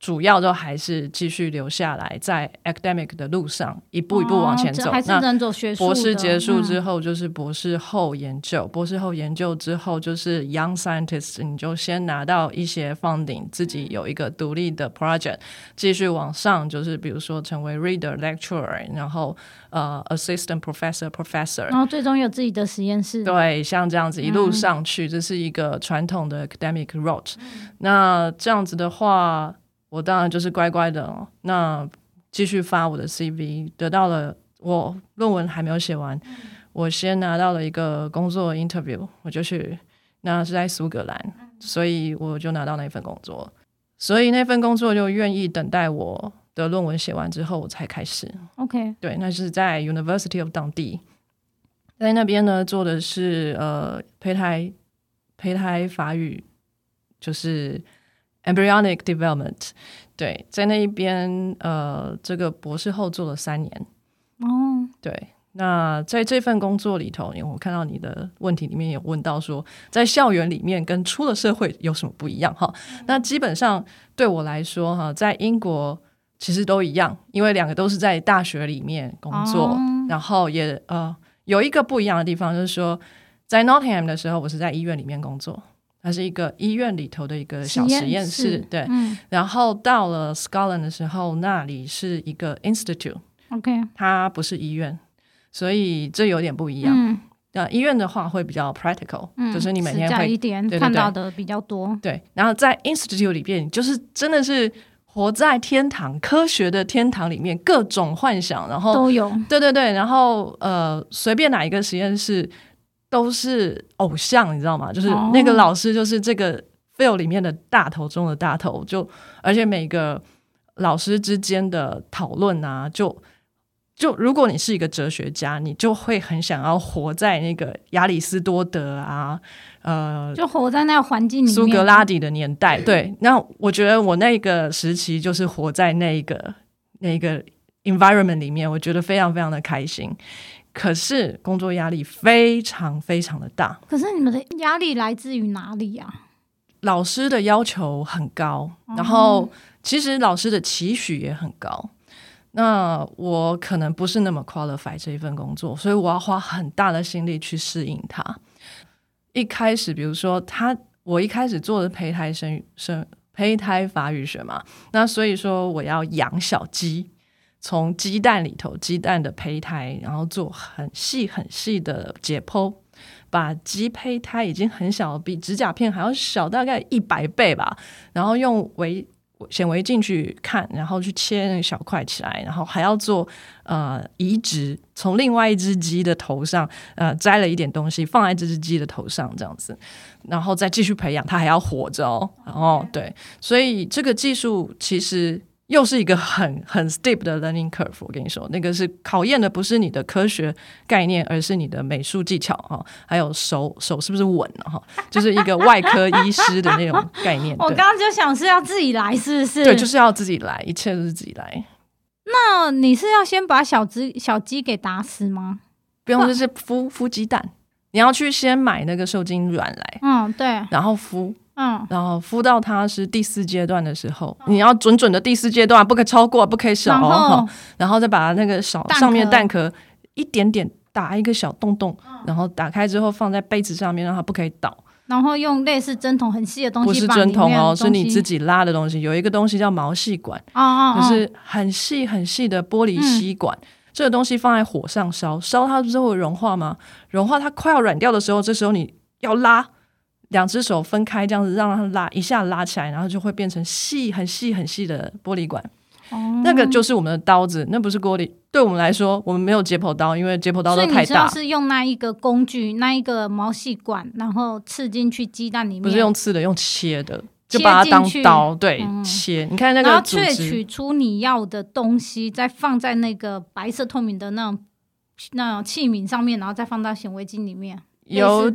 S2: 主要都还是继续留下来，在 academic 的路上一步一步往前走。
S1: 哦、还是能走学术。
S2: 博士结束之后就是博士后研究，嗯、博士后研究之后就是 young scientist，你就先拿到一些 funding，自己有一个独立的 project，继续往上，就是比如说成为 reader lecturer，然后呃 assistant professor professor，然
S1: 后最终有自己的实验室。
S2: 对，像这样子一路上去，嗯、这是一个传统的 academic route。嗯、那这样子的话。我当然就是乖乖的，那继续发我的 CV，得到了我论文还没有写完，嗯、我先拿到了一个工作 interview，我就去，那是在苏格兰，嗯、所以我就拿到那份工作，所以那份工作就愿意等待我的论文写完之后我才开始。
S1: OK，
S2: 对，那是在 University of Dundee，在那边呢做的是呃胚胎胚胎发育，就是。Embryonic development，对，在那一边，呃，这个博士后做了三年。哦，对，那在这份工作里头，因为我看到你的问题里面有问到说，在校园里面跟出了社会有什么不一样？哈，那基本上对我来说，哈，在英国其实都一样，因为两个都是在大学里面工作，哦、然后也呃有一个不一样的地方，就是说在 Nottingham 的时候，我是在医院里面工作。它是一个医院里头的一个小实验室，对。嗯、然后到了 Scotland 的时候，那里是一个 institute，OK，它不是医院，所以这有点不一样。那、嗯、医院的话会比较 practical，、嗯、就是你每天会
S1: 一点看到的比较多。
S2: 对，然后在 institute 里边，就是真的是活在天堂，科学的天堂里面，各种幻想，然后
S1: 都有。
S2: 对对对，然后呃，随便哪一个实验室。都是偶像，你知道吗？就是那个老师，就是这个 field 里面的大头中的大头。就而且每个老师之间的讨论啊，就就如果你是一个哲学家，你就会很想要活在那个亚里士多德啊，呃，
S1: 就活在那个环境里面，
S2: 苏格拉底的年代。对，那我觉得我那个时期就是活在那个那个 environment 里面，我觉得非常非常的开心。可是工作压力非常非常的大。
S1: 可是你们的压力来自于哪里呀？
S2: 老师的要求很高，然后其实老师的期许也很高。那我可能不是那么 qualify 这一份工作，所以我要花很大的心力去适应它。一开始，比如说他，我一开始做的胚胎生生胚胎发育学嘛，那所以说我要养小鸡。从鸡蛋里头，鸡蛋的胚胎，然后做很细很细的解剖，把鸡胚胎已经很小，比指甲片还要小，大概一百倍吧。然后用微显微镜去看，然后去切那小块起来，然后还要做呃移植，从另外一只鸡的头上呃摘了一点东西放在这只鸡的头上，这样子，然后再继续培养，它还要活着哦。然后对，所以这个技术其实。又是一个很很 steep 的 learning curve，我跟你说，那个是考验的不是你的科学概念，而是你的美术技巧哈，还有手手是不是稳哈，就是一个外科医师的那种概念。
S1: 我刚刚就想是要自己来，是不是？
S2: 对，就是要自己来，一切都是自己来。
S1: 那你是要先把小鸡小鸡给打死吗？
S2: 不用，就是孵孵鸡蛋，你要去先买那个受精卵来，
S1: 嗯，对，
S2: 然后孵。嗯，然后敷到它是第四阶段的时候，你要准准的第四阶段，不可以超过，不可以少。然后，然后再把那个少上面蛋壳一点点打一个小洞洞，然后打开之后放在杯子上面，让它不可以倒。
S1: 然后用类似针筒很细的东西，
S2: 不是针筒哦，是你自己拉的东西。有一个东西叫毛细管，就是很细很细的玻璃吸管。这个东西放在火上烧，烧它之后会融化吗？融化它快要软掉的时候，这时候你要拉。两只手分开，这样子让它拉一下拉起来，然后就会变成细、很细、很细的玻璃管。哦，那个就是我们的刀子，那不是玻璃。对我们来说，我们没有解剖刀，因为解剖刀都太大。是，
S1: 是用那一个工具，那一个毛细管，然后刺进去鸡蛋里面。
S2: 不是用刺的，用切的，就把它当刀，对，嗯、切。你看那个，
S1: 然后萃取出你要的东西，再放在那个白色透明的那种那种器皿上面，然后再放到显微镜里面。有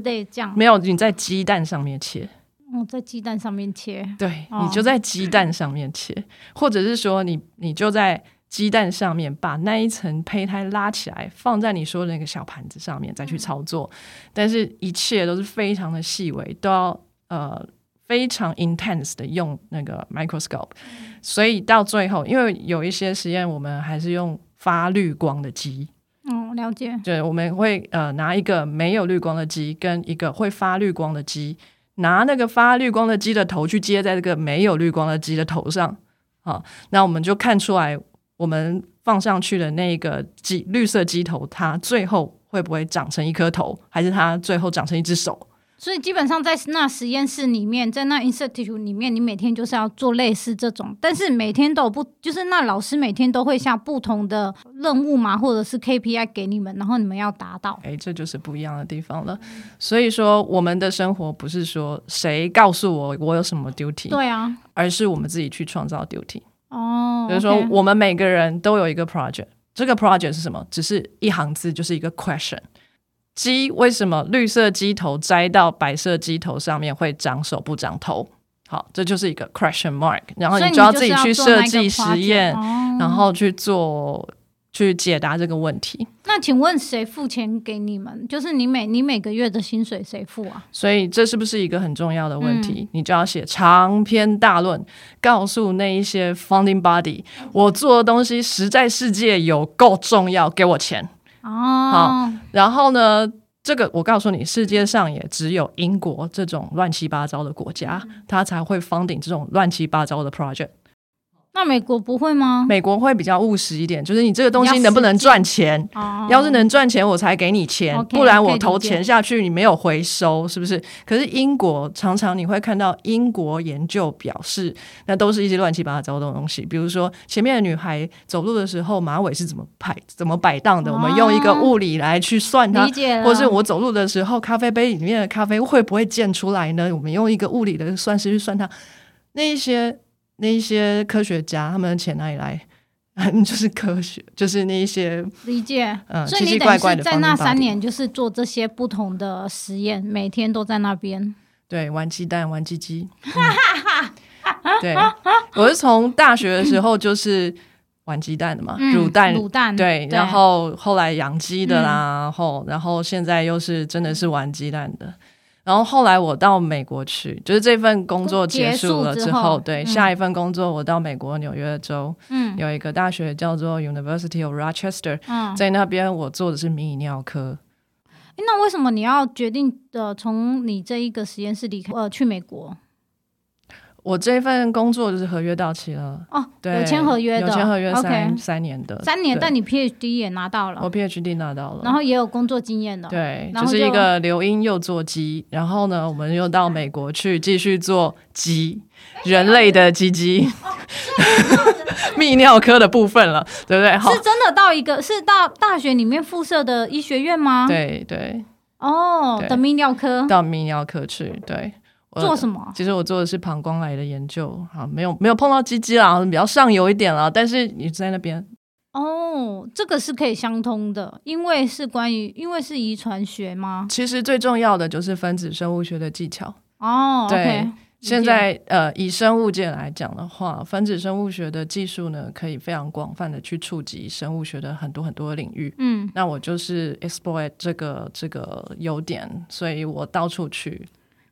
S1: 没
S2: 有？你在鸡蛋上面切，
S1: 哦，在鸡蛋上面切，
S2: 对，哦、你就在鸡蛋上面切，或者是说你你就在鸡蛋上面把那一层胚胎拉起来，放在你说的那个小盘子上面再去操作，嗯、但是一切都是非常的细微，都要呃。非常 intense 的用那个 microscope，所以到最后，因为有一些实验我们还是用发绿光的机。
S1: 嗯，了解。
S2: 对，我们会呃拿一个没有绿光的鸡跟一个会发绿光的鸡，拿那个发绿光的鸡的头去接在这个没有绿光的鸡的头上，好，那我们就看出来我们放上去的那个鸡绿色鸡头，它最后会不会长成一颗头，还是它最后长成一只手？
S1: 所以基本上在那实验室里面，在那 institute 里面，你每天就是要做类似这种，但是每天都有不，就是那老师每天都会下不同的任务嘛，或者是 KPI 给你们，然后你们要达到。
S2: 哎，这就是不一样的地方了。所以说，我们的生活不是说谁告诉我我有什么 duty，
S1: 对啊，
S2: 而是我们自己去创造 duty。
S1: 哦，
S2: 比如说我们每个人都有一个 project，这个 project 是什么？只是一行字，就是一个 question。鸡为什么绿色鸡头摘到白色鸡头上面会长手不长头？好，这就是一个 question mark。然后你就要自己去设计实验，然后去做去解答这个问题。
S1: 那请问谁付钱给你们？就是你每你每个月的薪水谁付啊？
S2: 所以这是不是一个很重要的问题？嗯、你就要写长篇大论，告诉那一些 funding body，我做的东西实在世界有够重要，给我钱。
S1: 哦，
S2: 好，然后呢，这个我告诉你，世界上也只有英国这种乱七八糟的国家，它才会 funding 这种乱七八糟的 project。
S1: 那美国不会吗？
S2: 美国会比较务实一点，就是你这个东西能不能赚钱？要是能赚钱，我才给你钱，okay, 不然我投钱下去，你没有回收，是不是？可是英国常常你会看到英国研究表示，那都是一些乱七八糟的东西，比如说前面的女孩走路的时候马尾是怎么摆、怎么摆荡的，哦，我们用一个物理来去算它，或是我走路的时候咖啡杯里面的咖啡会不会溅出来呢？我们用一个物理的算式去算它，那一些。那一些科学家，他们的钱哪里来？就是科学，就是那一些
S1: 理解。
S2: 嗯，
S1: 所以你等于是在那三年，就是做这些不同的实验，每天都在那边。
S2: 对，玩鸡蛋，玩鸡鸡。嗯、对，我是从大学的时候就是玩鸡蛋的嘛，嗯、卤蛋，
S1: 卤蛋。
S2: 对，然后后来养鸡的啦，然后然后现在又是真的是玩鸡蛋的。然后后来我到美国去，就是这份工作结束了之后，之后对、嗯、下一份工作，我到美国纽约州，嗯，有一个大学叫做 University of Rochester，嗯，在那边我做的是泌尿科。
S1: 那为什么你要决定的从你这一个实验室离开，呃，去美国？
S2: 我这份工作就是合约到期了
S1: 哦，对，有签合约的，
S2: 有签合约三.三年的，
S1: 三年，但你 PhD 也拿到了，
S2: 我 PhD 拿到了，
S1: 然后也有工作经验的，
S2: 对，就是一个留英又做鸡，然后呢，我们又到美国去继续做鸡，人类的鸡鸡，泌尿科的部分了，对不对？
S1: 是真的到一个是到大学里面附设的医学院吗？
S2: 对对，
S1: 哦，的泌尿科，
S2: 到泌尿科去，对。
S1: 做什么？
S2: 其实我做的是膀胱癌的研究，好，没有没有碰到鸡鸡啦，比较上游一点啦。但是你在那边
S1: 哦，这个是可以相通的，因为是关于，因为是遗传学吗？
S2: 其实最重要的就是分子生物学的技巧
S1: 哦。对，okay,
S2: 现在呃，以生物界来讲的话，分子生物学的技术呢，可以非常广泛的去触及生物学的很多很多的领域。嗯，那我就是 exploit 这个这个优点，所以我到处去。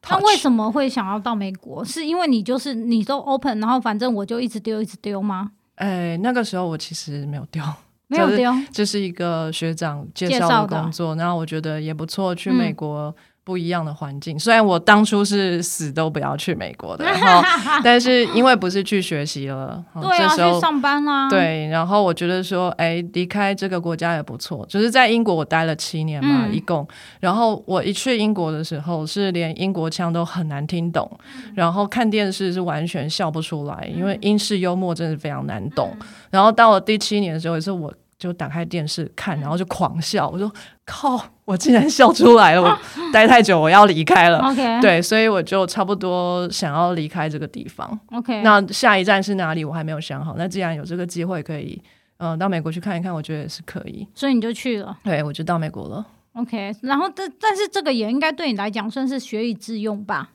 S1: 那为什么会想要到美国？是因为你就是你都 open，然后反正我就一直丢一直丢吗？
S2: 哎，那个时候我其实没有丢，
S1: 没有丢，
S2: 这是一个学长介绍的工作，然后我觉得也不错，去美国。嗯不一样的环境，虽然我当初是死都不要去美国的，然后 但是因为不是去学习了，
S1: 对啊，去上班啦。
S2: 对，然后我觉得说，哎，离开这个国家也不错。就是在英国我待了七年嘛，嗯、一共。然后我一去英国的时候，是连英国腔都很难听懂，然后看电视是完全笑不出来，因为英式幽默真的非常难懂。然后到了第七年的时候，也是我。就打开电视看，然后就狂笑。我说：“靠，我竟然笑出来了！我 待太久，我要离开了。”OK，对，所以我就差不多想要离开这个地方。
S1: OK，
S2: 那下一站是哪里？我还没有想好。那既然有这个机会可以，嗯、呃，到美国去看一看，我觉得也是可以。
S1: 所以你就去了？
S2: 对，我就到美国了。
S1: OK，然后但但是这个也应该对你来讲算是学以致用吧？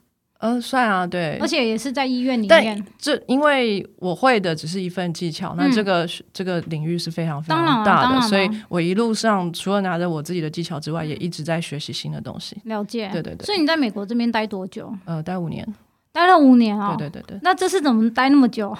S2: 嗯，算啊，对，
S1: 而且也是在医院里面。
S2: 但这因为我会的只是一份技巧，嗯、那这个这个领域是非常非常大的，所以我一路上除了拿着我自己的技巧之外，也一直在学习新的东西。
S1: 了解，
S2: 对对对。
S1: 所以你在美国这边待多久？
S2: 呃，待五年。
S1: 待了五年哦。
S2: 对对对对。
S1: 那这次怎么待那么久？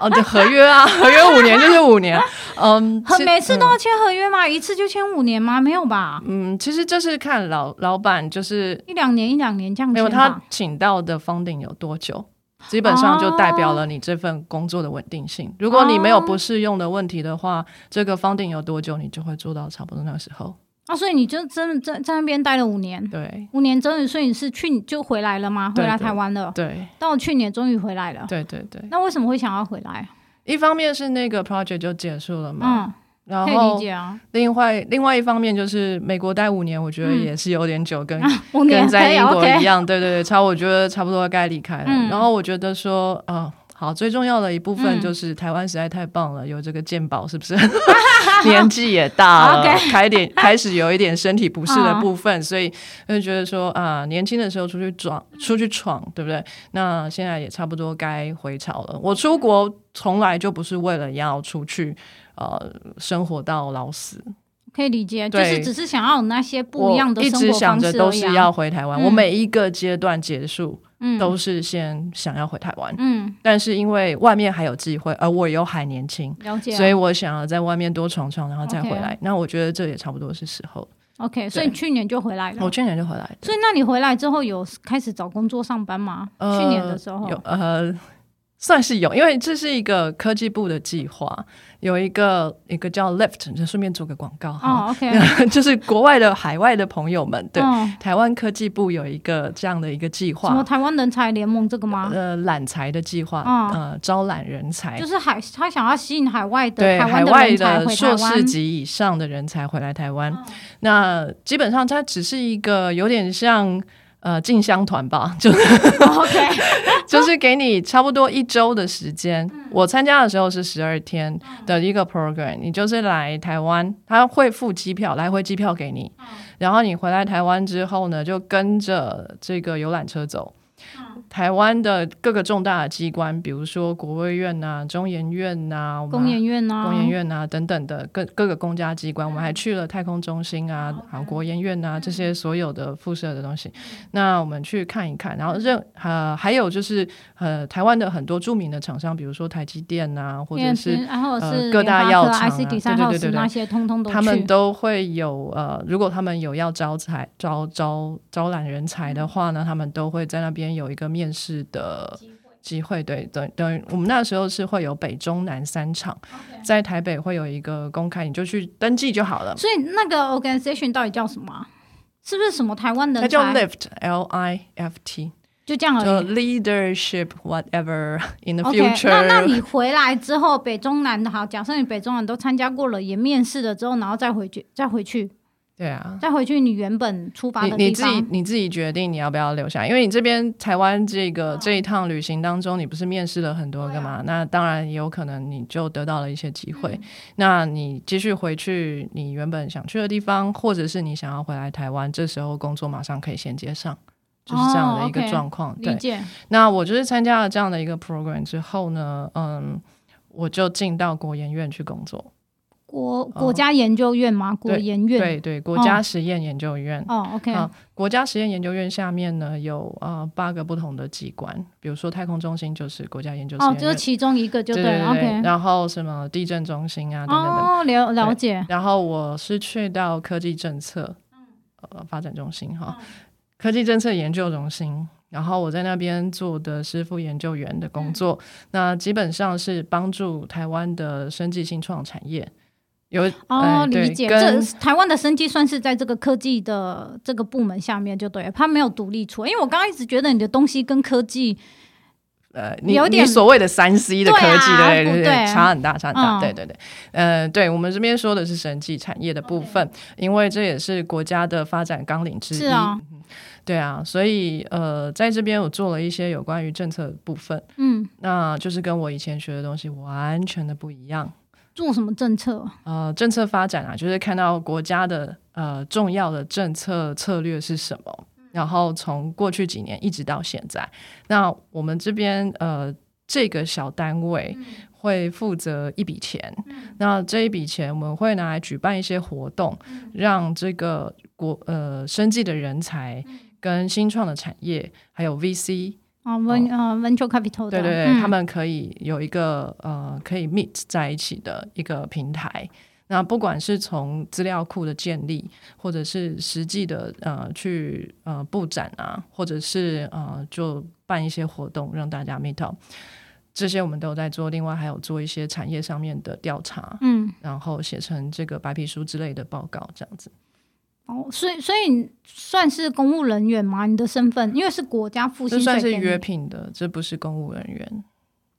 S2: 哦，就合约啊，合约五年就是五年。嗯，
S1: 每次都要签合约吗？一次就签五年吗？没有吧？
S2: 嗯，其实这是看老老板，就是
S1: 一两年一两年这样签。
S2: 没有他请到的 funding 有多久？基本上就代表了你这份工作的稳定性。如果你没有不适用的问题的话，这个 funding 有多久，你就会做到差不多那个时候。
S1: 啊，所以你就真的在在那边待了五年，
S2: 对，
S1: 五年真的，所以你是去就回来了吗？回来台湾了，
S2: 对，
S1: 到去年终于回来了，
S2: 对对对。
S1: 那为什么会想要回来？
S2: 一方面是那个 project 就结束了嘛，
S1: 嗯，
S2: 然后
S1: 可以理解啊。
S2: 另外另外一方面就是美国待五年，我觉得也是有点久，跟跟在英国一样，对对对，差我觉得差不多该离开了。然后我觉得说，啊。好，最重要的一部分就是台湾实在太棒了，嗯、有这个健保，是不是？年纪也大了，开点 开始有一点身体不适的部分，所以就觉得说啊，年轻的时候出去闯，出去闯，对不对？那现在也差不多该回潮了。我出国从来就不是为了要出去，呃，生活到老死。
S1: 可以理解，就是只是想要有那些不一样的生活方式。
S2: 我一直想着都是要回台湾，嗯、我每一个阶段结束，嗯，都是先想要回台湾，嗯。但是因为外面还有机会，而我又还年轻，
S1: 了解、啊，
S2: 所以我想要在外面多闯闯，然后再回来。那我觉得这也差不多是时候。
S1: OK，所以去年就回来了。
S2: 我去年就回来。
S1: 所以那你回来之后有开始找工作上班吗？呃、去年的时候有
S2: 呃。算是有，因为这是一个科技部的计划，有一个一个叫 Lift，就顺便做个广告哈。
S1: Oh, OK，
S2: 就是国外的海外的朋友们，对、oh. 台湾科技部有一个这样的一个计划。
S1: 什么台湾人才联盟这个吗？
S2: 呃，揽才的计划，oh. 呃，招揽人才，
S1: 就是海他想要吸引海外的对
S2: 海外的硕士级以上的人才回来台湾。Oh. 那基本上它只是一个有点像。呃，进香团吧，就
S1: OK，
S2: 就是给你差不多一周的时间。我参加的时候是十二天的一个 program，你就是来台湾，他会付机票，来回机票给你，然后你回来台湾之后呢，就跟着这个游览车走。台湾的各个重大的机关，比如说国卫院呐、啊、中研院呐、啊、
S1: 工研院呐、
S2: 工研院呐等等的各各个公家机关，我们还去了太空中心啊、啊国研院呐、啊、这些所有的辐射的东西。那我们去看一看，然后任呃还有就是呃台湾的很多著名的厂商，比如说台积电呐、啊，或者是呃各大药厂啊，对对对对对，
S1: 那些通通都
S2: 他们都会有呃，如果他们有要招才招招招揽人才的话呢，他们都会在那边有一个。面试的机会，对对对，我们那时候是会有北中南三场.在台北会有一个公开，你就去登记就好了。
S1: 所以那个 organization 到底叫什么？是不是什么台湾的？
S2: 它叫 Lift，L I F T，
S1: 就这样而已。
S2: Leadership whatever in the future。
S1: 那那你回来之后，北中南的好，假设你北中南都参加过了，也面试了之后，然后再回去，再回去。
S2: 对啊，
S1: 再回去你原本出发的地方，
S2: 你，你自己你自己决定你要不要留下，因为你这边台湾这个、哦、这一趟旅行当中，你不是面试了很多个嘛？啊、那当然有可能你就得到了一些机会。嗯、那你继续回去你原本想去的地方，或者是你想要回来台湾，这时候工作马上可以衔接上，就是这样的一个状况。
S1: 哦 okay、对。
S2: 那我就是参加了这样的一个 program 之后呢，嗯，我就进到国研院去工作。
S1: 国国家研究院吗？国研院
S2: 对对，国家实验研究院。
S1: 哦，OK。
S2: 国家实验研究院下面呢有呃八个不同的机关，比如说太空中心就是国家研究院，
S1: 哦，就是其中一个就对 OK。
S2: 然后什么地震中心啊等等等。
S1: 哦，了了解。
S2: 然后我是去到科技政策呃发展中心哈，科技政策研究中心。然后我在那边做的是副研究员的工作，那基本上是帮助台湾的生技新创产业。有
S1: 哦，理解。这台湾的生机算是在这个科技的这个部门下面就对了，它没有独立出来。因为我刚刚一直觉得你的东西跟科技，
S2: 呃，你有点你所谓的三 C 的科技，对对对，差很大，差很大。对对对，呃，对我们这边说的是生技产业的部分，因为这也是国家的发展纲领之一。是啊，对啊，所以呃，在这边我做了一些有关于政策的部分，嗯，那就是跟我以前学的东西完全的不一样。
S1: 做什么政策？
S2: 呃，政策发展啊，就是看到国家的呃重要的政策策略是什么，然后从过去几年一直到现在，那我们这边呃这个小单位会负责一笔钱，那这一笔钱我们会拿来举办一些活动，让这个国呃生计的人才跟新创的产业还有 VC。
S1: 啊，ven 呃 venture capital
S2: 对对对，他们可以有一个呃可以 meet 在一起的一个平台。那不管是从资料库的建立，或者是实际的呃去呃布展啊，或者是呃就办一些活动让大家 meet up，这些我们都有在做。另外还有做一些产业上面的调查，嗯，然后写成这个白皮书之类的报告，这样子。
S1: 哦，所以所以你算是公务人员吗？你的身份因为是国家付薪
S2: 算是约聘的，这不是公务人员。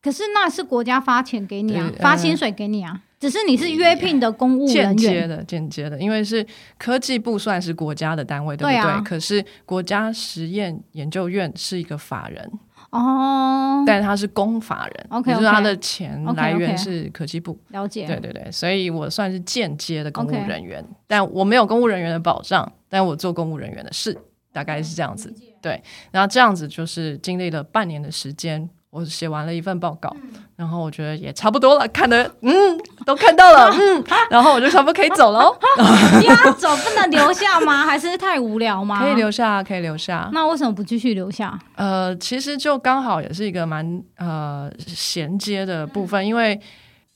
S1: 可是那是国家发钱给你啊，发薪水给你啊。只是你是约聘的公务人员，间
S2: 接的，间接的，因为是科技部算是国家的单位，对不对？对啊、可是国家实验研究院是一个法人哦，但他是公法人，OK，就是他的钱来源是科技部。
S1: 了解，
S2: 对对对，所以我算是间接的公务人员.但我没有公务人员的保障，但我做公务人员的事，大概是这样子。对，然后这样子就是经历了半年的时间。我写完了一份报告，嗯、然后我觉得也差不多了，看的嗯都看到了，嗯，然后我就差不多可以走了。
S1: 要走不能留下吗？还是太无聊吗？
S2: 可以留下，可以留下。
S1: 那为什么不继续留下？
S2: 呃，其实就刚好也是一个蛮呃衔接的部分，嗯、因为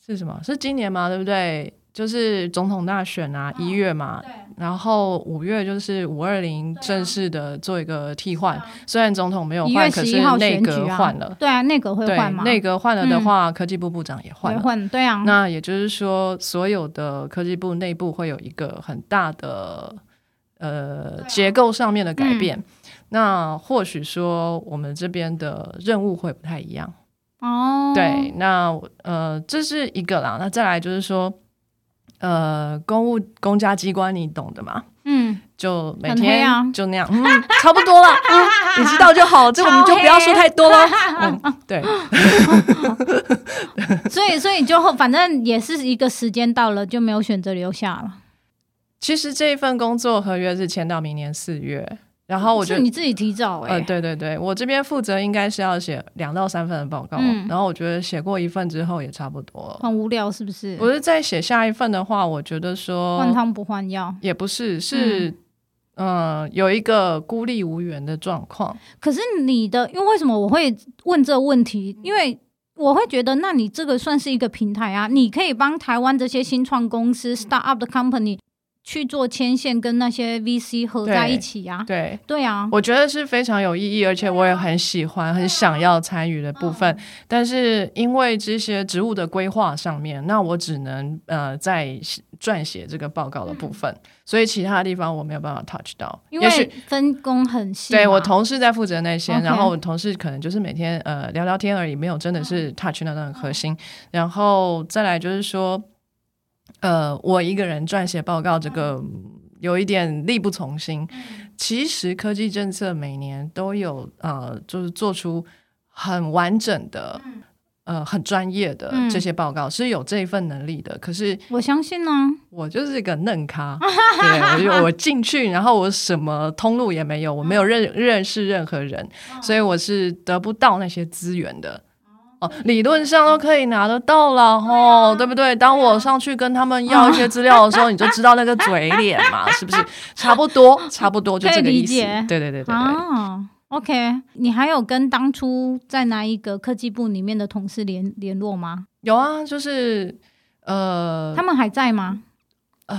S2: 是什么？是今年吗？对不对？就是总统大选啊，一、哦、月嘛，然后五月就是五二零正式的做一个替换。啊、虽然总统没有换，可是内阁换了。
S1: 对啊，内阁会换吗？
S2: 内阁换了的话，嗯、科技部部长也换了。
S1: 换对啊。
S2: 那也就是说，所有的科技部内部会有一个很大的呃、啊、结构上面的改变。嗯、那或许说，我们这边的任务会不太一样哦。对，那呃，这是一个啦。那再来就是说。呃，公务公家机关你懂的嘛？嗯，就每天就那样，嗯，差不多了，嗯，你知道就好，这我们就不要说太多了。嗯，对。
S1: 所以，所以就反正也是一个时间到了，就没有选择留下了。
S2: 其实这一份工作合约是签到明年四月。然后我觉得
S1: 你自己提早哎、欸，
S2: 呃，对对对，我这边负责应该是要写两到三份的报告，嗯、然后我觉得写过一份之后也差不多了，
S1: 很无聊是不是？
S2: 不是在写下一份的话，我觉得说
S1: 换汤不换药，
S2: 也不是，是嗯、呃，有一个孤立无援的状况。
S1: 可是你的，因为为什么我会问这个问题？因为我会觉得，那你这个算是一个平台啊，你可以帮台湾这些新创公司、start up 的 company。去做牵线，跟那些 VC 合在一起呀、啊？
S2: 对
S1: 对啊，
S2: 我觉得是非常有意义，而且我也很喜欢、啊、很想要参与的部分。啊、但是因为这些职务的规划上面，那我只能呃在撰写这个报告的部分，嗯、所以其他地方我没有办法 touch 到。
S1: 因为分工很细。
S2: 对，我同事在负责那些，然后我同事可能就是每天呃聊聊天而已，没有真的是 touch 到那个核心。然后再来就是说。呃，我一个人撰写报告，这个有一点力不从心。其实科技政策每年都有呃，就是做出很完整的、呃，很专业的这些报告，是有这一份能力的。可是
S1: 我相信呢，
S2: 我就是一个嫩咖，对，我我进去，然后我什么通路也没有，我没有认认识任何人，所以我是得不到那些资源的。理论上都可以拿得到了吼，对，不对？当我上去跟他们要一些资料的时候，你就知道那个嘴脸嘛，是不是？差不多，差不多就这个意思。对对对对对。哦
S1: ，OK，你还有跟当初在哪一个科技部里面的同事联联络吗？
S2: 有啊，就是呃，
S1: 他们还在吗？
S2: 呃，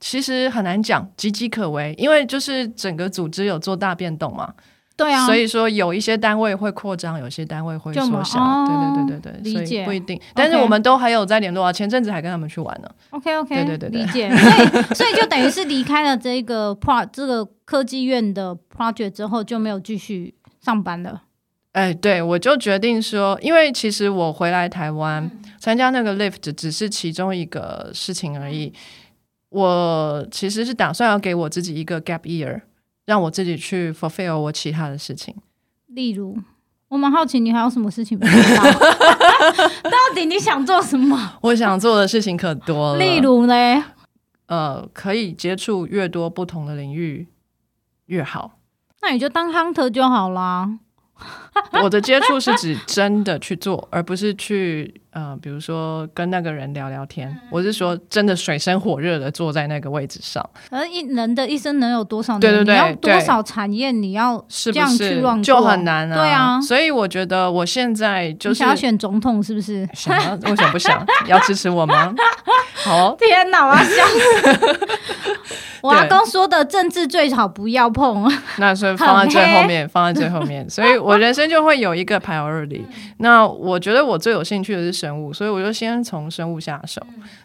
S2: 其实很难讲，岌岌可危，因为就是整个组织有做大变动嘛。
S1: 对啊，
S2: 所以说有一些单位会扩张，有些单位会缩小。哦、对对对对对，理解，不一定。但是我们都还有在联络啊，前阵子还跟他们去玩呢。
S1: OK OK，
S2: 对对对对，
S1: 理解。所以所以就等于是离开了这个 pro 这个科技院的 project 之后，就没有继续上班了。
S2: 哎，对，我就决定说，因为其实我回来台湾、嗯、参加那个 Lift 只是其中一个事情而已。我其实是打算要给我自己一个 gap year。让我自己去 fulfill 我其他的事情，
S1: 例如，我蛮好奇你还有什么事情不知道？到底你想做什么？
S2: 我想做的事情可多了。
S1: 例如呢？
S2: 呃，可以接触越多不同的领域越好。
S1: 那你就当 hunter 就好啦。
S2: 我的接触是指真的去做，而不是去呃，比如说跟那个人聊聊天。嗯、我是说真的水深火热的坐在那个位置上。
S1: 而一人的一生能有多少？
S2: 对对对，你要
S1: 多少产业？你要这样去乱
S2: 就很难啊。
S1: 对啊，
S2: 所以我觉得我现在就是
S1: 想要选总统，是不是？
S2: 想要？为什么不想？要支持我吗？好，
S1: 天哪，我要笑死！我阿公说的政治最好不要碰，
S2: 那是放在最后面，放在最后面。所以我人生就会有一个 priority。那我觉得我最有兴趣的是生物，所以我就先从生物下手。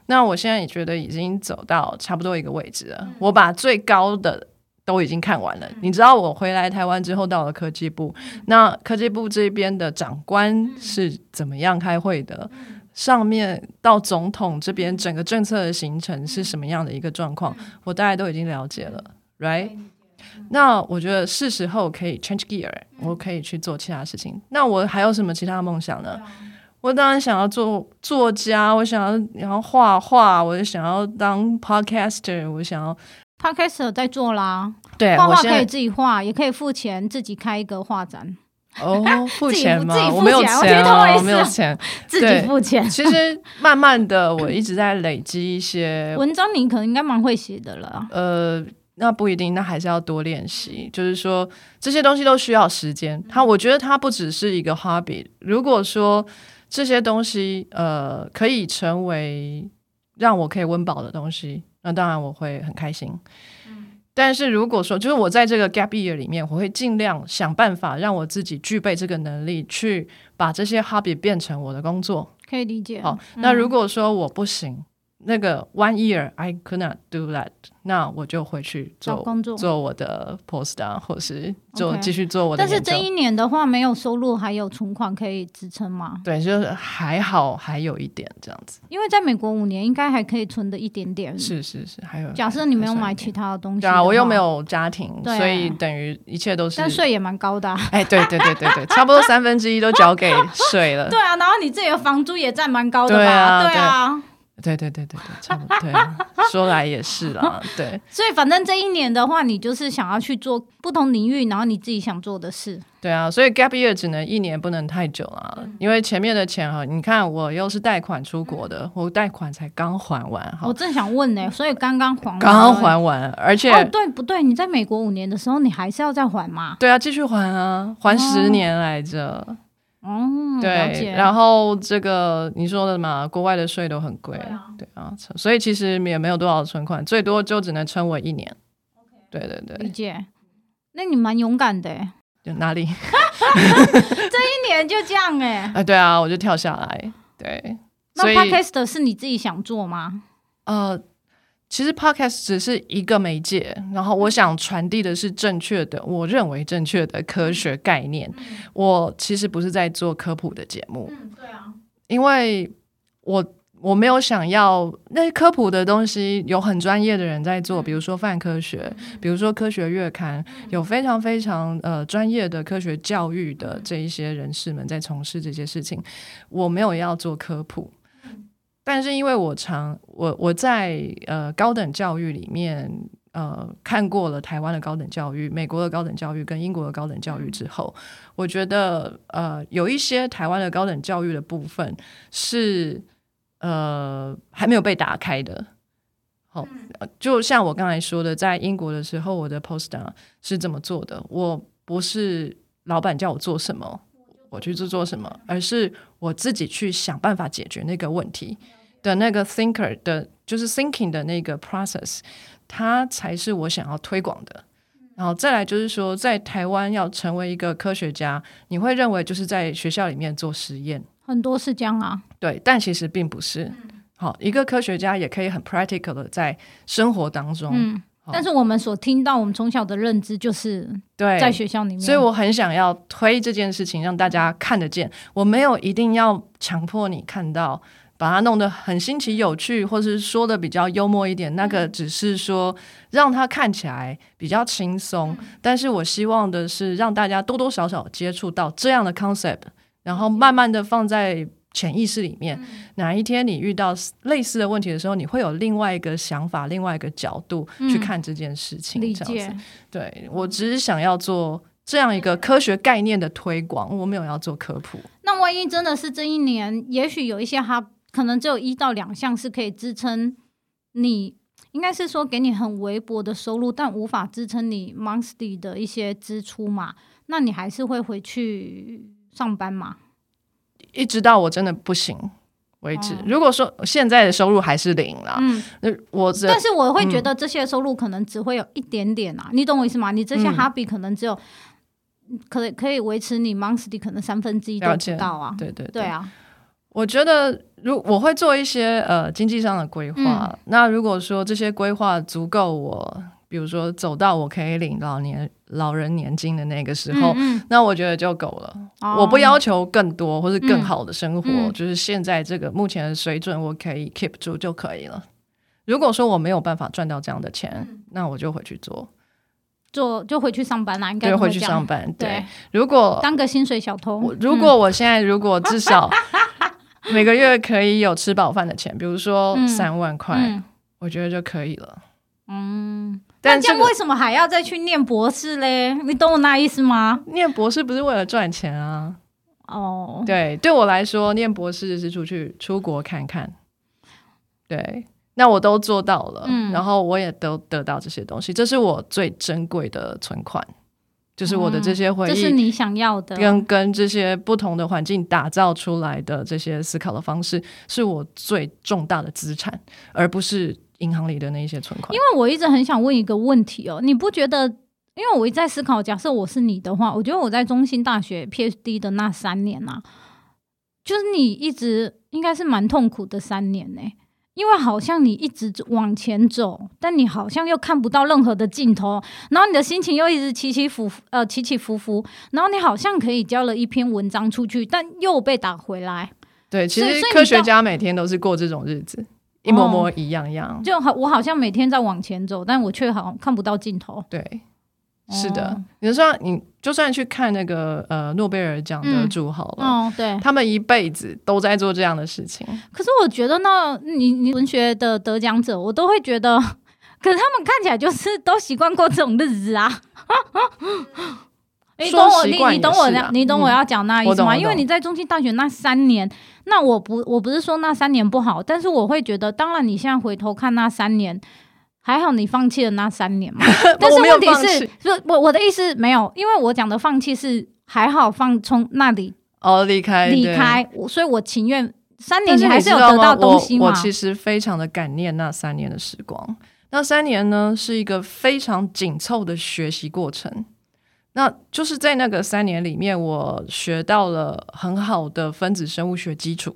S2: 那我现在也觉得已经走到差不多一个位置了，我把最高的都已经看完了。你知道我回来台湾之后到了科技部，那科技部这边的长官是怎么样开会的？上面到总统这边，整个政策的形成是什么样的一个状况，我大概都已经了解了，right？那我觉得是时候可以 change gear，我可以去做其他事情。那我还有什么其他梦想呢？我当然想要做作家，我想要然后画画，我就想要当 podcaster，我想要
S1: podcaster 在做啦。
S2: 对，
S1: 画画可以自己画，也可以付钱自己开一个画展。
S2: 哦，付
S1: 钱吗？
S2: 我没有钱，我没有钱，
S1: 自己付钱。
S2: 其实慢慢的，我一直在累积一些
S1: 文章，你可能应该蛮会写的了。
S2: 呃，那不一定，那还是要多练习。就是说，这些东西都需要时间。它，我觉得它不只是一个 hobby。如果说这些东西呃可以成为让我可以温饱的东西，那当然我会很开心。嗯但是如果说，就是我在这个 gap year 里面，我会尽量想办法让我自己具备这个能力，去把这些 hobby 变成我的工作。
S1: 可以理解。
S2: 好，那如果说我不行。嗯那个 one year I could not do that，那我就回去做
S1: 工作，
S2: 做我的 post 啊，或是做继续做我的。
S1: 但是这一年的话，没有收入，还有存款可以支撑吗？
S2: 对，就是还好，还有一点这样子。
S1: 因为在美国五年，应该还可以存的一点点。
S2: 是是是，还有。
S1: 假设你没有买其他的东西，
S2: 对啊，我又没有家庭，所以等于一切都是。
S1: 但税也蛮高的。
S2: 啊哎，对对对对对，差不多三分之一都交给税了。
S1: 对啊，然后你自己的房租也占蛮高的吧？对啊。
S2: 对对对对对，差不多。对，说来也是啦，对。
S1: 所以反正这一年的话，你就是想要去做不同领域，然后你自己想做的事。
S2: 对啊，所以 gap year 只能一年，不能太久啊，因为前面的钱哈，你看我又是贷款出国的，我贷款才刚还完哈。
S1: 我正想问呢，所以刚刚还完，
S2: 刚还完，而且
S1: 哦，对不对？你在美国五年的时候，你还是要再还吗？
S2: 对啊，继续还啊，还十年来着。哦，对，然后这个你说的嘛，国外的税都很贵，对啊，对啊，所以其实也没有多少存款，最多就只能撑我一年。对对对，
S1: 理解。那你蛮勇敢的，
S2: 就哪里？
S1: 这一年就这样哎？
S2: 哎，对啊，我就跳下来。对，
S1: 那 Podcast 是你自己想做吗？
S2: 呃。其实 Podcast 只是一个媒介，然后我想传递的是正确的，我认为正确的科学概念。嗯、我其实不是在做科普的节目，
S1: 嗯，对啊，
S2: 因为我我没有想要那些科普的东西，有很专业的人在做，比如说泛科学，比如说科学月刊，有非常非常呃专业的科学教育的这一些人士们在从事这些事情，我没有要做科普。但是因为我常我我在呃高等教育里面呃看过了台湾的高等教育、美国的高等教育跟英国的高等教育之后，我觉得呃有一些台湾的高等教育的部分是呃还没有被打开的。好，就像我刚才说的，在英国的时候，我的 postdoc 是这么做的。我不是老板叫我做什么。我去做做什么，而是我自己去想办法解决那个问题的那个 thinker 的，就是 thinking 的那个 process，它才是我想要推广的。然后再来就是说，在台湾要成为一个科学家，你会认为就是在学校里面做实验，
S1: 很多是这样啊。
S2: 对，但其实并不是。好，一个科学家也可以很 practical 的在生活当中。
S1: 嗯但是我们所听到，我们从小的认知就是对，在学校里面，
S2: 所以我很想要推这件事情，让大家看得见。我没有一定要强迫你看到，把它弄得很新奇有趣，或是说的比较幽默一点。那个只是说让它看起来比较轻松。但是我希望的是让大家多多少少接触到这样的 concept，然后慢慢的放在。潜意识里面，哪一天你遇到类似的问题的时候，你会有另外一个想法、另外一个角度去看这件事情。
S1: 理解。
S2: 对，我只是想要做这样一个科学概念的推广，我没有要做科普。
S1: 那万一真的是这一年，也许有一些哈，可能只有一到两项是可以支撑你，应该是说给你很微薄的收入，但无法支撑你 monthly 的一些支出嘛？那你还是会回去上班吗？
S2: 一直到我真的不行为止。哦、如果说现在的收入还是零了，嗯，那我
S1: 但是我会觉得这些收入可能只会有一点点啊，嗯、你懂我意思吗？你这些 hobby 可能只有。可以可以维持你 monthly 可能三分之一都不到啊，
S2: 对对
S1: 对啊。
S2: 我觉得如我会做一些呃经济上的规划，嗯、那如果说这些规划足够我，比如说走到我可以领老年老人年金的那个时候，嗯嗯那我觉得就够了。哦、我不要求更多或是更好的生活，就是现在这个目前的水准我可以 keep 住就可以了。如果说我没有办法赚到这样的钱，嗯、那我就回去做。
S1: 做就回去上班啦，应该
S2: 就回去上班。对，如果
S1: 当个薪水小偷，
S2: 如果我现在如果至少 每个月可以有吃饱饭的钱，比如说三万块，我觉得就可以了。
S1: 嗯，但这样为什么还要再去念博士嘞？你懂我那意思吗？
S2: 念博士不是为了赚钱啊。哦，对，对我来说，念博士是出去出国看看。对。那我都做到了，嗯、然后我也都得到这些东西，这是我最珍贵的存款，就是我的这些回忆，
S1: 这是你想要的，
S2: 跟跟这些不同的环境打造出来的这些思考的方式，是我最重大的资产，而不是银行里的那一些存款。
S1: 因为我一直很想问一个问题哦，你不觉得？因为我一直在思考，假设我是你的话，我觉得我在中兴大学 PhD 的那三年啊，就是你一直应该是蛮痛苦的三年呢、欸。因为好像你一直往前走，但你好像又看不到任何的尽头，然后你的心情又一直起起伏伏，呃，起起伏伏，然后你好像可以交了一篇文章出去，但又被打回来。
S2: 对，其实科学家每天都是过这种日子，一模模一样样。
S1: 就好，我好像每天在往前走，但我却好像看不到尽头。
S2: 对。是的，你就算你就算去看那个呃诺贝尔奖得主好了，嗯哦、对，他们一辈子都在做这样的事情。
S1: 可是我觉得呢，你你文学的得奖者，我都会觉得，可是他们看起来就是都习惯过这种日子啊。你懂我，你你懂我，你懂我要讲那意思吗？因为你在中兴大学那三年，那我不我不是说那三年不好，但是我会觉得，当然你现在回头看那三年。还好你放弃了那三年嘛，但是问题是，不，我我的意思没有，因为我讲的放弃是还好放从那里
S2: 哦离开
S1: 离开，所以我情愿三年你还是有得到东西嘛。
S2: 我，我其实非常的感念那三年的时光，那三年呢是一个非常紧凑的学习过程，那就是在那个三年里面，我学到了很好的分子生物学基础。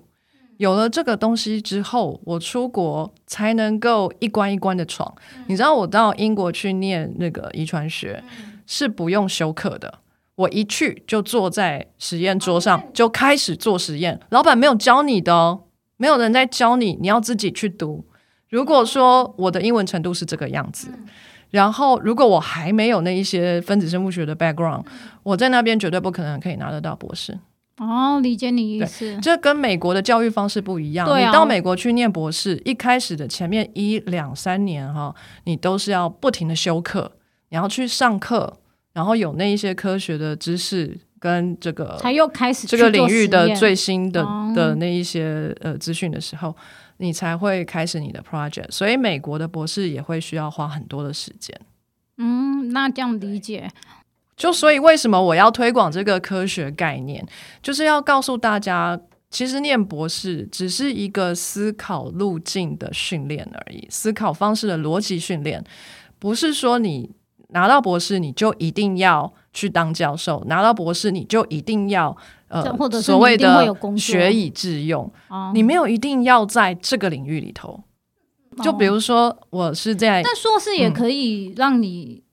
S2: 有了这个东西之后，我出国才能够一关一关的闯。嗯、你知道，我到英国去念那个遗传学、嗯、是不用修课的，我一去就坐在实验桌上、嗯、就开始做实验，老板没有教你的哦，没有人在教你，你要自己去读。如果说我的英文程度是这个样子，嗯、然后如果我还没有那一些分子生物学的 background，、嗯、我在那边绝对不可能可以拿得到博士。
S1: 哦，理解你意思。
S2: 这跟美国的教育方式不一样。对啊，你到美国去念博士，一开始的前面一两三年哈，你都是要不停的修课，你要去上课，然后有那一些科学的知识跟这个
S1: 才又开始
S2: 这个领域的最新的的那一些呃资讯的时候，你才会开始你的 project。所以美国的博士也会需要花很多的时间。
S1: 嗯，那这样理解。
S2: 就所以，为什么我要推广这个科学概念？就是要告诉大家，其实念博士只是一个思考路径的训练而已，思考方式的逻辑训练，不是说你拿到博士你就一定要去当教授，拿到博士你就一定要呃所谓的学以致用，你没有一定要在这个领域里头。就比如说，我是在，
S1: 但硕士也可以让你。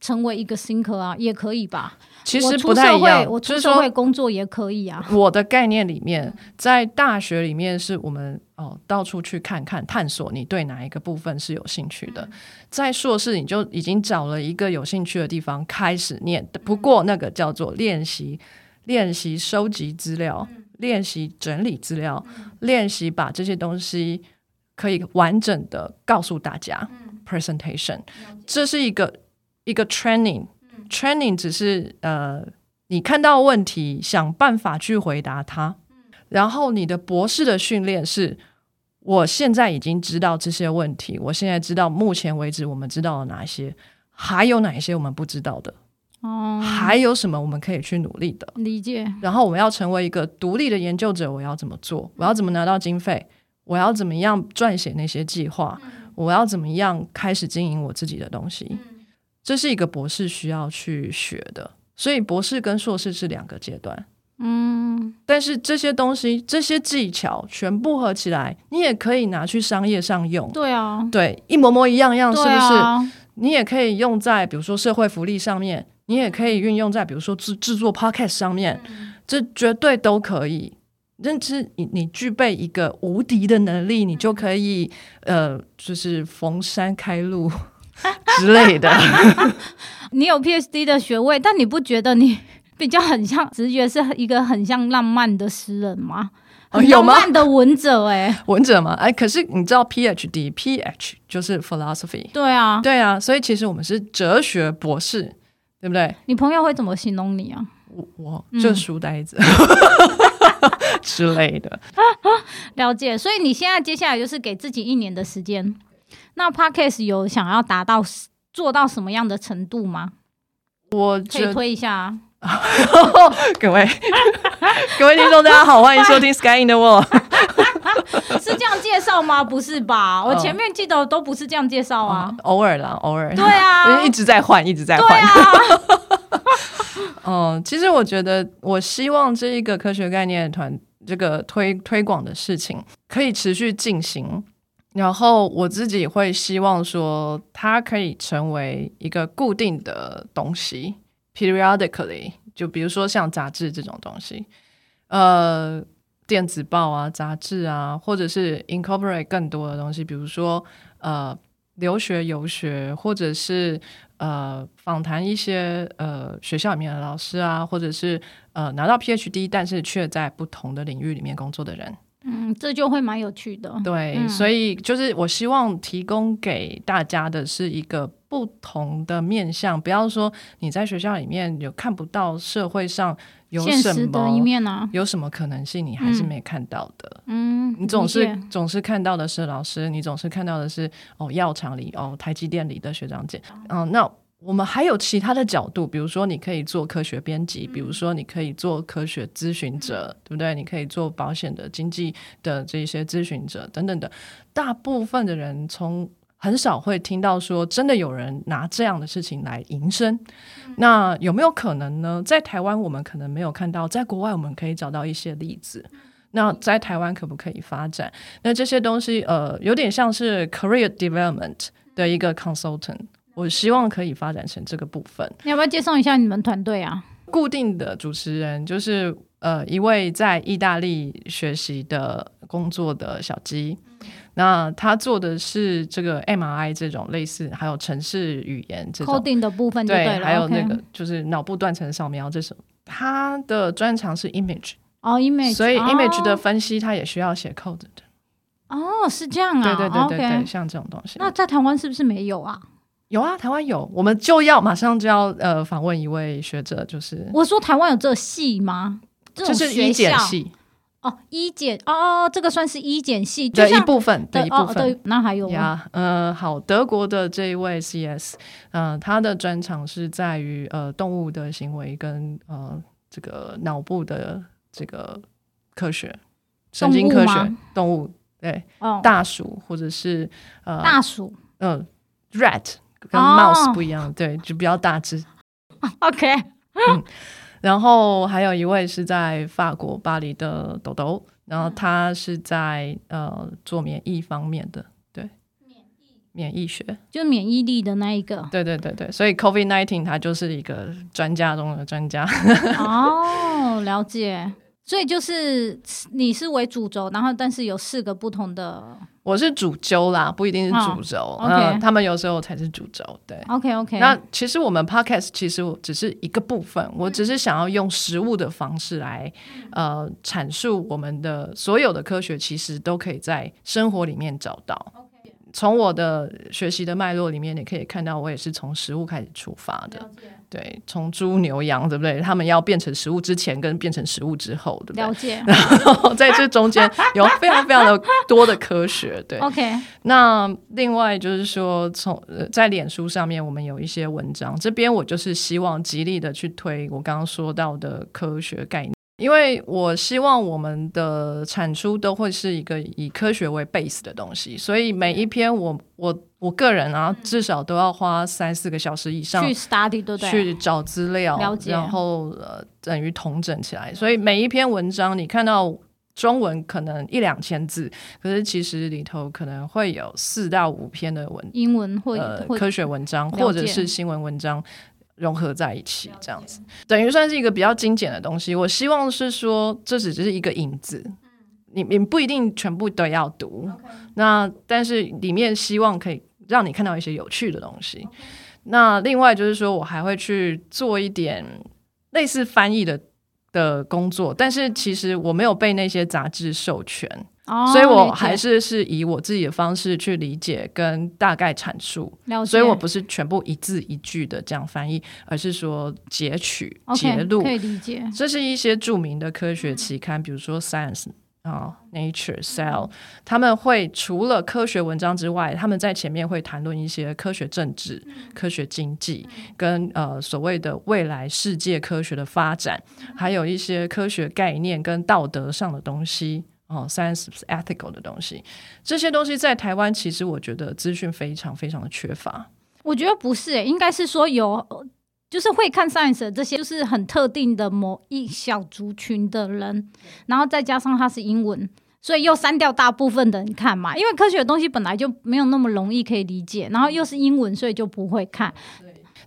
S1: 成为一个 thinker 啊，也可以吧。
S2: 其实不太一样。
S1: 我出社会工作也可以啊。
S2: 我的概念里面，在大学里面是我们哦到处去看看、探索，你对哪一个部分是有兴趣的。在硕士，你就已经找了一个有兴趣的地方开始念。不过那个叫做练习，练习收集资料，练习整理资料，练习把这些东西可以完整的告诉大家。Presentation，这是一个。一个 training training 只是呃，你看到问题，想办法去回答它。然后你的博士的训练是，我现在已经知道这些问题，我现在知道目前为止我们知道了哪些，还有哪一些我们不知道的。哦，还有什么我们可以去努力的？
S1: 理解。
S2: 然后我们要成为一个独立的研究者，我要怎么做？我要怎么拿到经费？我要怎么样撰写那些计划？我要怎么样开始经营我自己的东西？这是一个博士需要去学的，所以博士跟硕士是两个阶段。嗯，但是这些东西、这些技巧全部合起来，你也可以拿去商业上用。
S1: 对啊，
S2: 对，一模模一样样，是不是？啊、你也可以用在比如说社会福利上面，你也可以运用在比如说制制作 podcast 上面，嗯、这绝对都可以。认知你，你具备一个无敌的能力，你就可以呃，就是逢山开路。之类的，
S1: 你有 PhD 的学位，但你不觉得你比较很像，直觉是一个很像浪漫的诗人吗？
S2: 哦、有吗？
S1: 浪漫的文者、欸，哎，
S2: 文者吗？哎，可是你知道 PhD，PH 就是 philosophy，对啊，对啊，所以其实我们是哲学博士，对不对？
S1: 你朋友会怎么形容你啊？
S2: 我我就书呆子、嗯、之类的，
S1: 了解。所以你现在接下来就是给自己一年的时间。那 Podcast 有想要达到做到什么样的程度吗？
S2: 我
S1: 可以推一下啊。
S2: 各位 各位听众，大家好，欢迎收听 Sky in the World。
S1: 是这样介绍吗？不是吧？我前面记得都不是这样介绍啊。
S2: 偶尔啦，偶尔。
S1: 对啊，
S2: 一直在换，一直在换。
S1: 啊、
S2: 嗯，其实我觉得，我希望这一个科学概念团这个推推广的事情可以持续进行。然后我自己会希望说，它可以成为一个固定的东西，periodically，就比如说像杂志这种东西，呃，电子报啊、杂志啊，或者是 incorporate 更多的东西，比如说呃，留学游学，或者是呃，访谈一些呃学校里面的老师啊，或者是呃拿到 PhD，但是却在不同的领域里面工作的人。
S1: 嗯，这就会蛮有趣的。
S2: 对，嗯、所以就是我希望提供给大家的是一个不同的面向，不要说你在学校里面有看不到社会上有什
S1: 么一面啊，
S2: 有什么可能性你还是没看到的。嗯，你总是总是看到的是老师，你总是看到的是哦药厂里哦台积电里的学长姐。嗯，那。我们还有其他的角度，比如说你可以做科学编辑，比如说你可以做科学咨询者，对不对？你可以做保险的经济的这些咨询者等等的。大部分的人从很少会听到说，真的有人拿这样的事情来营生。那有没有可能呢？在台湾我们可能没有看到，在国外我们可以找到一些例子。那在台湾可不可以发展？那这些东西呃，有点像是 career development 的一个 consultant。我希望可以发展成这个部分。
S1: 你要不要介绍一下你们团队啊？
S2: 固定的主持人就是呃一位在意大利学习的工作的小鸡，嗯、那他做的是这个 MRI 这种类似，还有城市语言这种
S1: coding 的部分对，对，
S2: 还有那个就是脑部断层扫描这种。他的专长是 image
S1: 哦，image，
S2: 所以 image 的分析他也需要写 code 的。
S1: 哦，是这样啊，
S2: 对对对对对像这种东西。
S1: 那在台湾是不是没有啊？
S2: 有啊，台湾有，我们就要马上就要呃访问一位学者，就是
S1: 我说台湾有这个系吗？这
S2: 就是医检系
S1: 哦，医检哦，这个算是医检系
S2: 的一部分的一部分。
S1: 哦、那还有
S2: 呀，呃，好，德国的这一位 CS，嗯、呃，他的专长是在于呃动物的行为跟呃这个脑部的这个科学，神经科学，动物，动物对，哦、大鼠或者是呃
S1: 大鼠，
S2: 嗯、呃、，rat。跟 mouse 不一样，oh. 对，就比较大只。
S1: OK，
S2: 嗯，然后还有一位是在法国巴黎的豆豆，然后他是在呃做免疫方面的，对，免疫免疫学，
S1: 就免疫力的那一个。
S2: 对对对对，所以 COVID nineteen 他就是一个专家中的专家。
S1: 哦，oh, 了解。所以就是你是为主轴，然后但是有四个不同的。
S2: 我是主揪啦，不一定是主轴。嗯、oh, okay. 他们有时候才是主轴。对
S1: ，OK OK。
S2: 那其实我们 Podcast 其实只是一个部分，我只是想要用实物的方式来、嗯、呃阐述我们的所有的科学，其实都可以在生活里面找到。从 Okay. 我的学习的脉络里面，你可以看到，我也是从实物开始出发的。对，从猪牛羊，对不对？他们要变成食物之前跟变成食物之后，对不对？
S1: 了解。
S2: 然后在这中间有非常非常的多的科学，对。
S1: OK。
S2: 那另外就是说，从在脸书上面，我们有一些文章，这边我就是希望极力的去推我刚刚说到的科学概念。因为我希望我们的产出都会是一个以科学为 base 的东西，所以每一篇我我我个人啊，至少都要花三四个小时以上
S1: 去 study，对不对？
S2: 去找资料，
S1: 了解，
S2: 然后呃等于统整起来。所以每一篇文章你看到中文可能一两千字，可是其实里头可能会有四到五篇的文
S1: 英文或
S2: 呃科学文章或者是新闻文章。融合在一起，这样子等于算是一个比较精简的东西。我希望是说，这只是一个影子，你你不一定全部都要读。那但是里面希望可以让你看到一些有趣的东西。那另外就是说我还会去做一点类似翻译的的工作，但是其实我没有被那些杂志授权。Oh, 所以我还是是以我自己的方式去理解跟大概阐述，所以我不是全部一字一句的这样翻译，而是说截取、截录，
S1: 可以理解。
S2: 这是一些著名的科学期刊，嗯、比如说 Science 啊、Nature、Cell，他们会除了科学文章之外，他们在前面会谈论一些科学政治、嗯、科学经济，跟呃所谓的未来世界科学的发展，还有一些科学概念跟道德上的东西。哦，science ethical 的东西，这些东西在台湾其实我觉得资讯非常非常的缺乏。
S1: 我觉得不是、欸，应该是说有，就是会看 science 的这些，就是很特定的某一小族群的人，然后再加上它是英文，所以又删掉大部分的人看嘛。因为科学的东西本来就没有那么容易可以理解，然后又是英文，所以就不会看。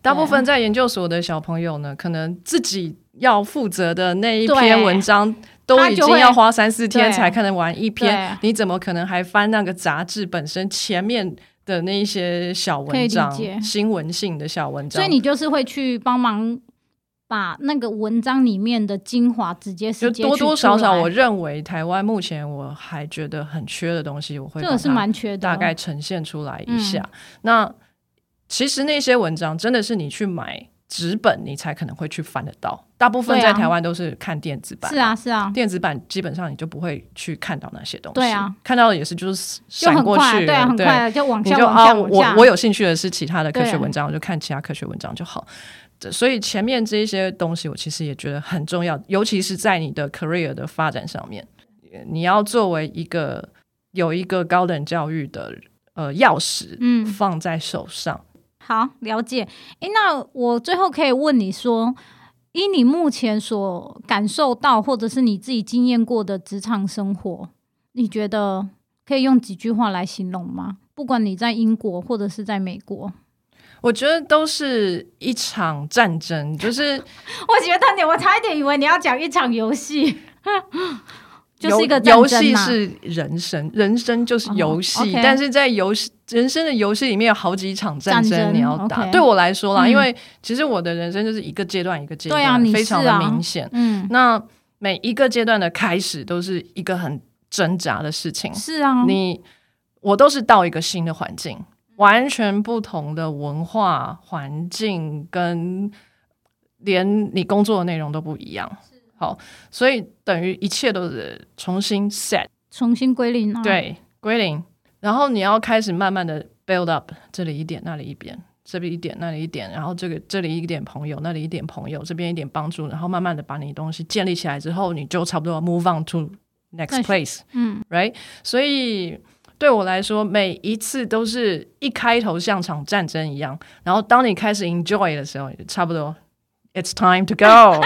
S2: 大部分在研究所的小朋友呢，可能自己要负责的那一篇文章。都已经要花三四天才看得完一篇，你怎么可能还翻那个杂志本身前面的那一些小文章、新闻性的小文章？
S1: 所以你就是会去帮忙把那个文章里面的精华直接就
S2: 多多少少，我认为台湾目前我还觉得很缺的东西，我会
S1: 这个是蛮缺的，
S2: 大概呈现出来一下。那其实那些文章真的是你去买。纸本你才可能会去翻得到，大部分在台湾都是看电子版。
S1: 是啊，是啊，
S2: 电子版基本上你就不会去看到那些东西。
S1: 对啊，
S2: 看到的也是就是闪过去，
S1: 对啊，很快就往下，
S2: 就
S1: 往下，
S2: 我我有兴趣的是其他的科学文章，我就看其他科学文章就好。所以前面这些东西我其实也觉得很重要，尤其是在你的 career 的发展上面，你要作为一个有一个高等教育的呃钥匙，嗯，放在手上。
S1: 好，了解。诶，那我最后可以问你说，以你目前所感受到，或者是你自己经验过的职场生活，你觉得可以用几句话来形容吗？不管你在英国或者是在美国，
S2: 我觉得都是一场战争。就是
S1: 我觉得你，我差一点以为你要讲一场游戏。就是一个
S2: 游戏是人生，人生就是游戏。Uh -huh. okay. 但是在游戏人生的游戏里面有好几场战争你要打。对我来说啦、嗯，因为其实我的人生就是一个阶段一个阶段、啊，非常的明显。嗯，那每一个阶段的开始都是一个很挣扎的事情。
S1: 是啊，
S2: 你我都是到一个新的环境，完全不同的文化环境，跟连你工作的内容都不一样。好，所以等于一切都是重新 set，
S1: 重新归零啊。
S2: 对，归零。然后你要开始慢慢的 build up，这里一点，那里一点，这里一点，那里一点，然后这个这里一点朋友，那里一点朋友，这边一点帮助，然后慢慢的把你东西建立起来之后，你就差不多 move on to next place。嗯，right。所以对我来说，每一次都是一开头像场战争一样，然后当你开始 enjoy 的时候，差不多 it's time to go。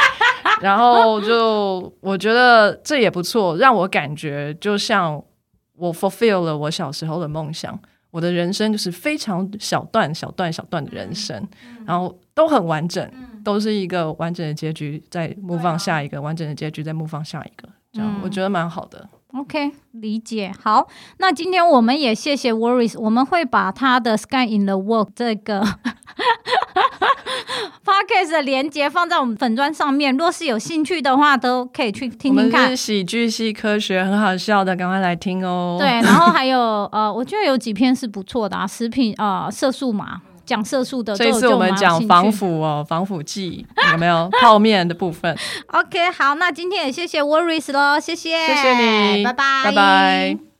S2: 然后就我觉得这也不错，让我感觉就像我 fulfill 了我小时候的梦想。我的人生就是非常小段、小段、小段的人生，然后都很完整，都是一个完整的结局，再 move on 下一个完整的结局，再 move on 下一个，这样我觉得蛮好的。
S1: OK，理解。好，那今天我们也谢谢 Worries，我们会把他的 Sky in the World 这个 Podcast 的连接放在我们粉砖上面。若是有兴趣的话，都可以去听听看。
S2: 是喜剧系科学，很好笑的，赶快来听哦。
S1: 对，然后还有呃，我觉得有几篇是不错的啊，食品啊、呃，色素嘛。讲色素的，
S2: 这一次我们讲防腐哦，防腐剂有没有？泡面的部分
S1: ？OK，好，那今天也谢谢 Worries 咯，谢谢，
S2: 谢谢你，
S1: 拜拜，
S2: 拜拜。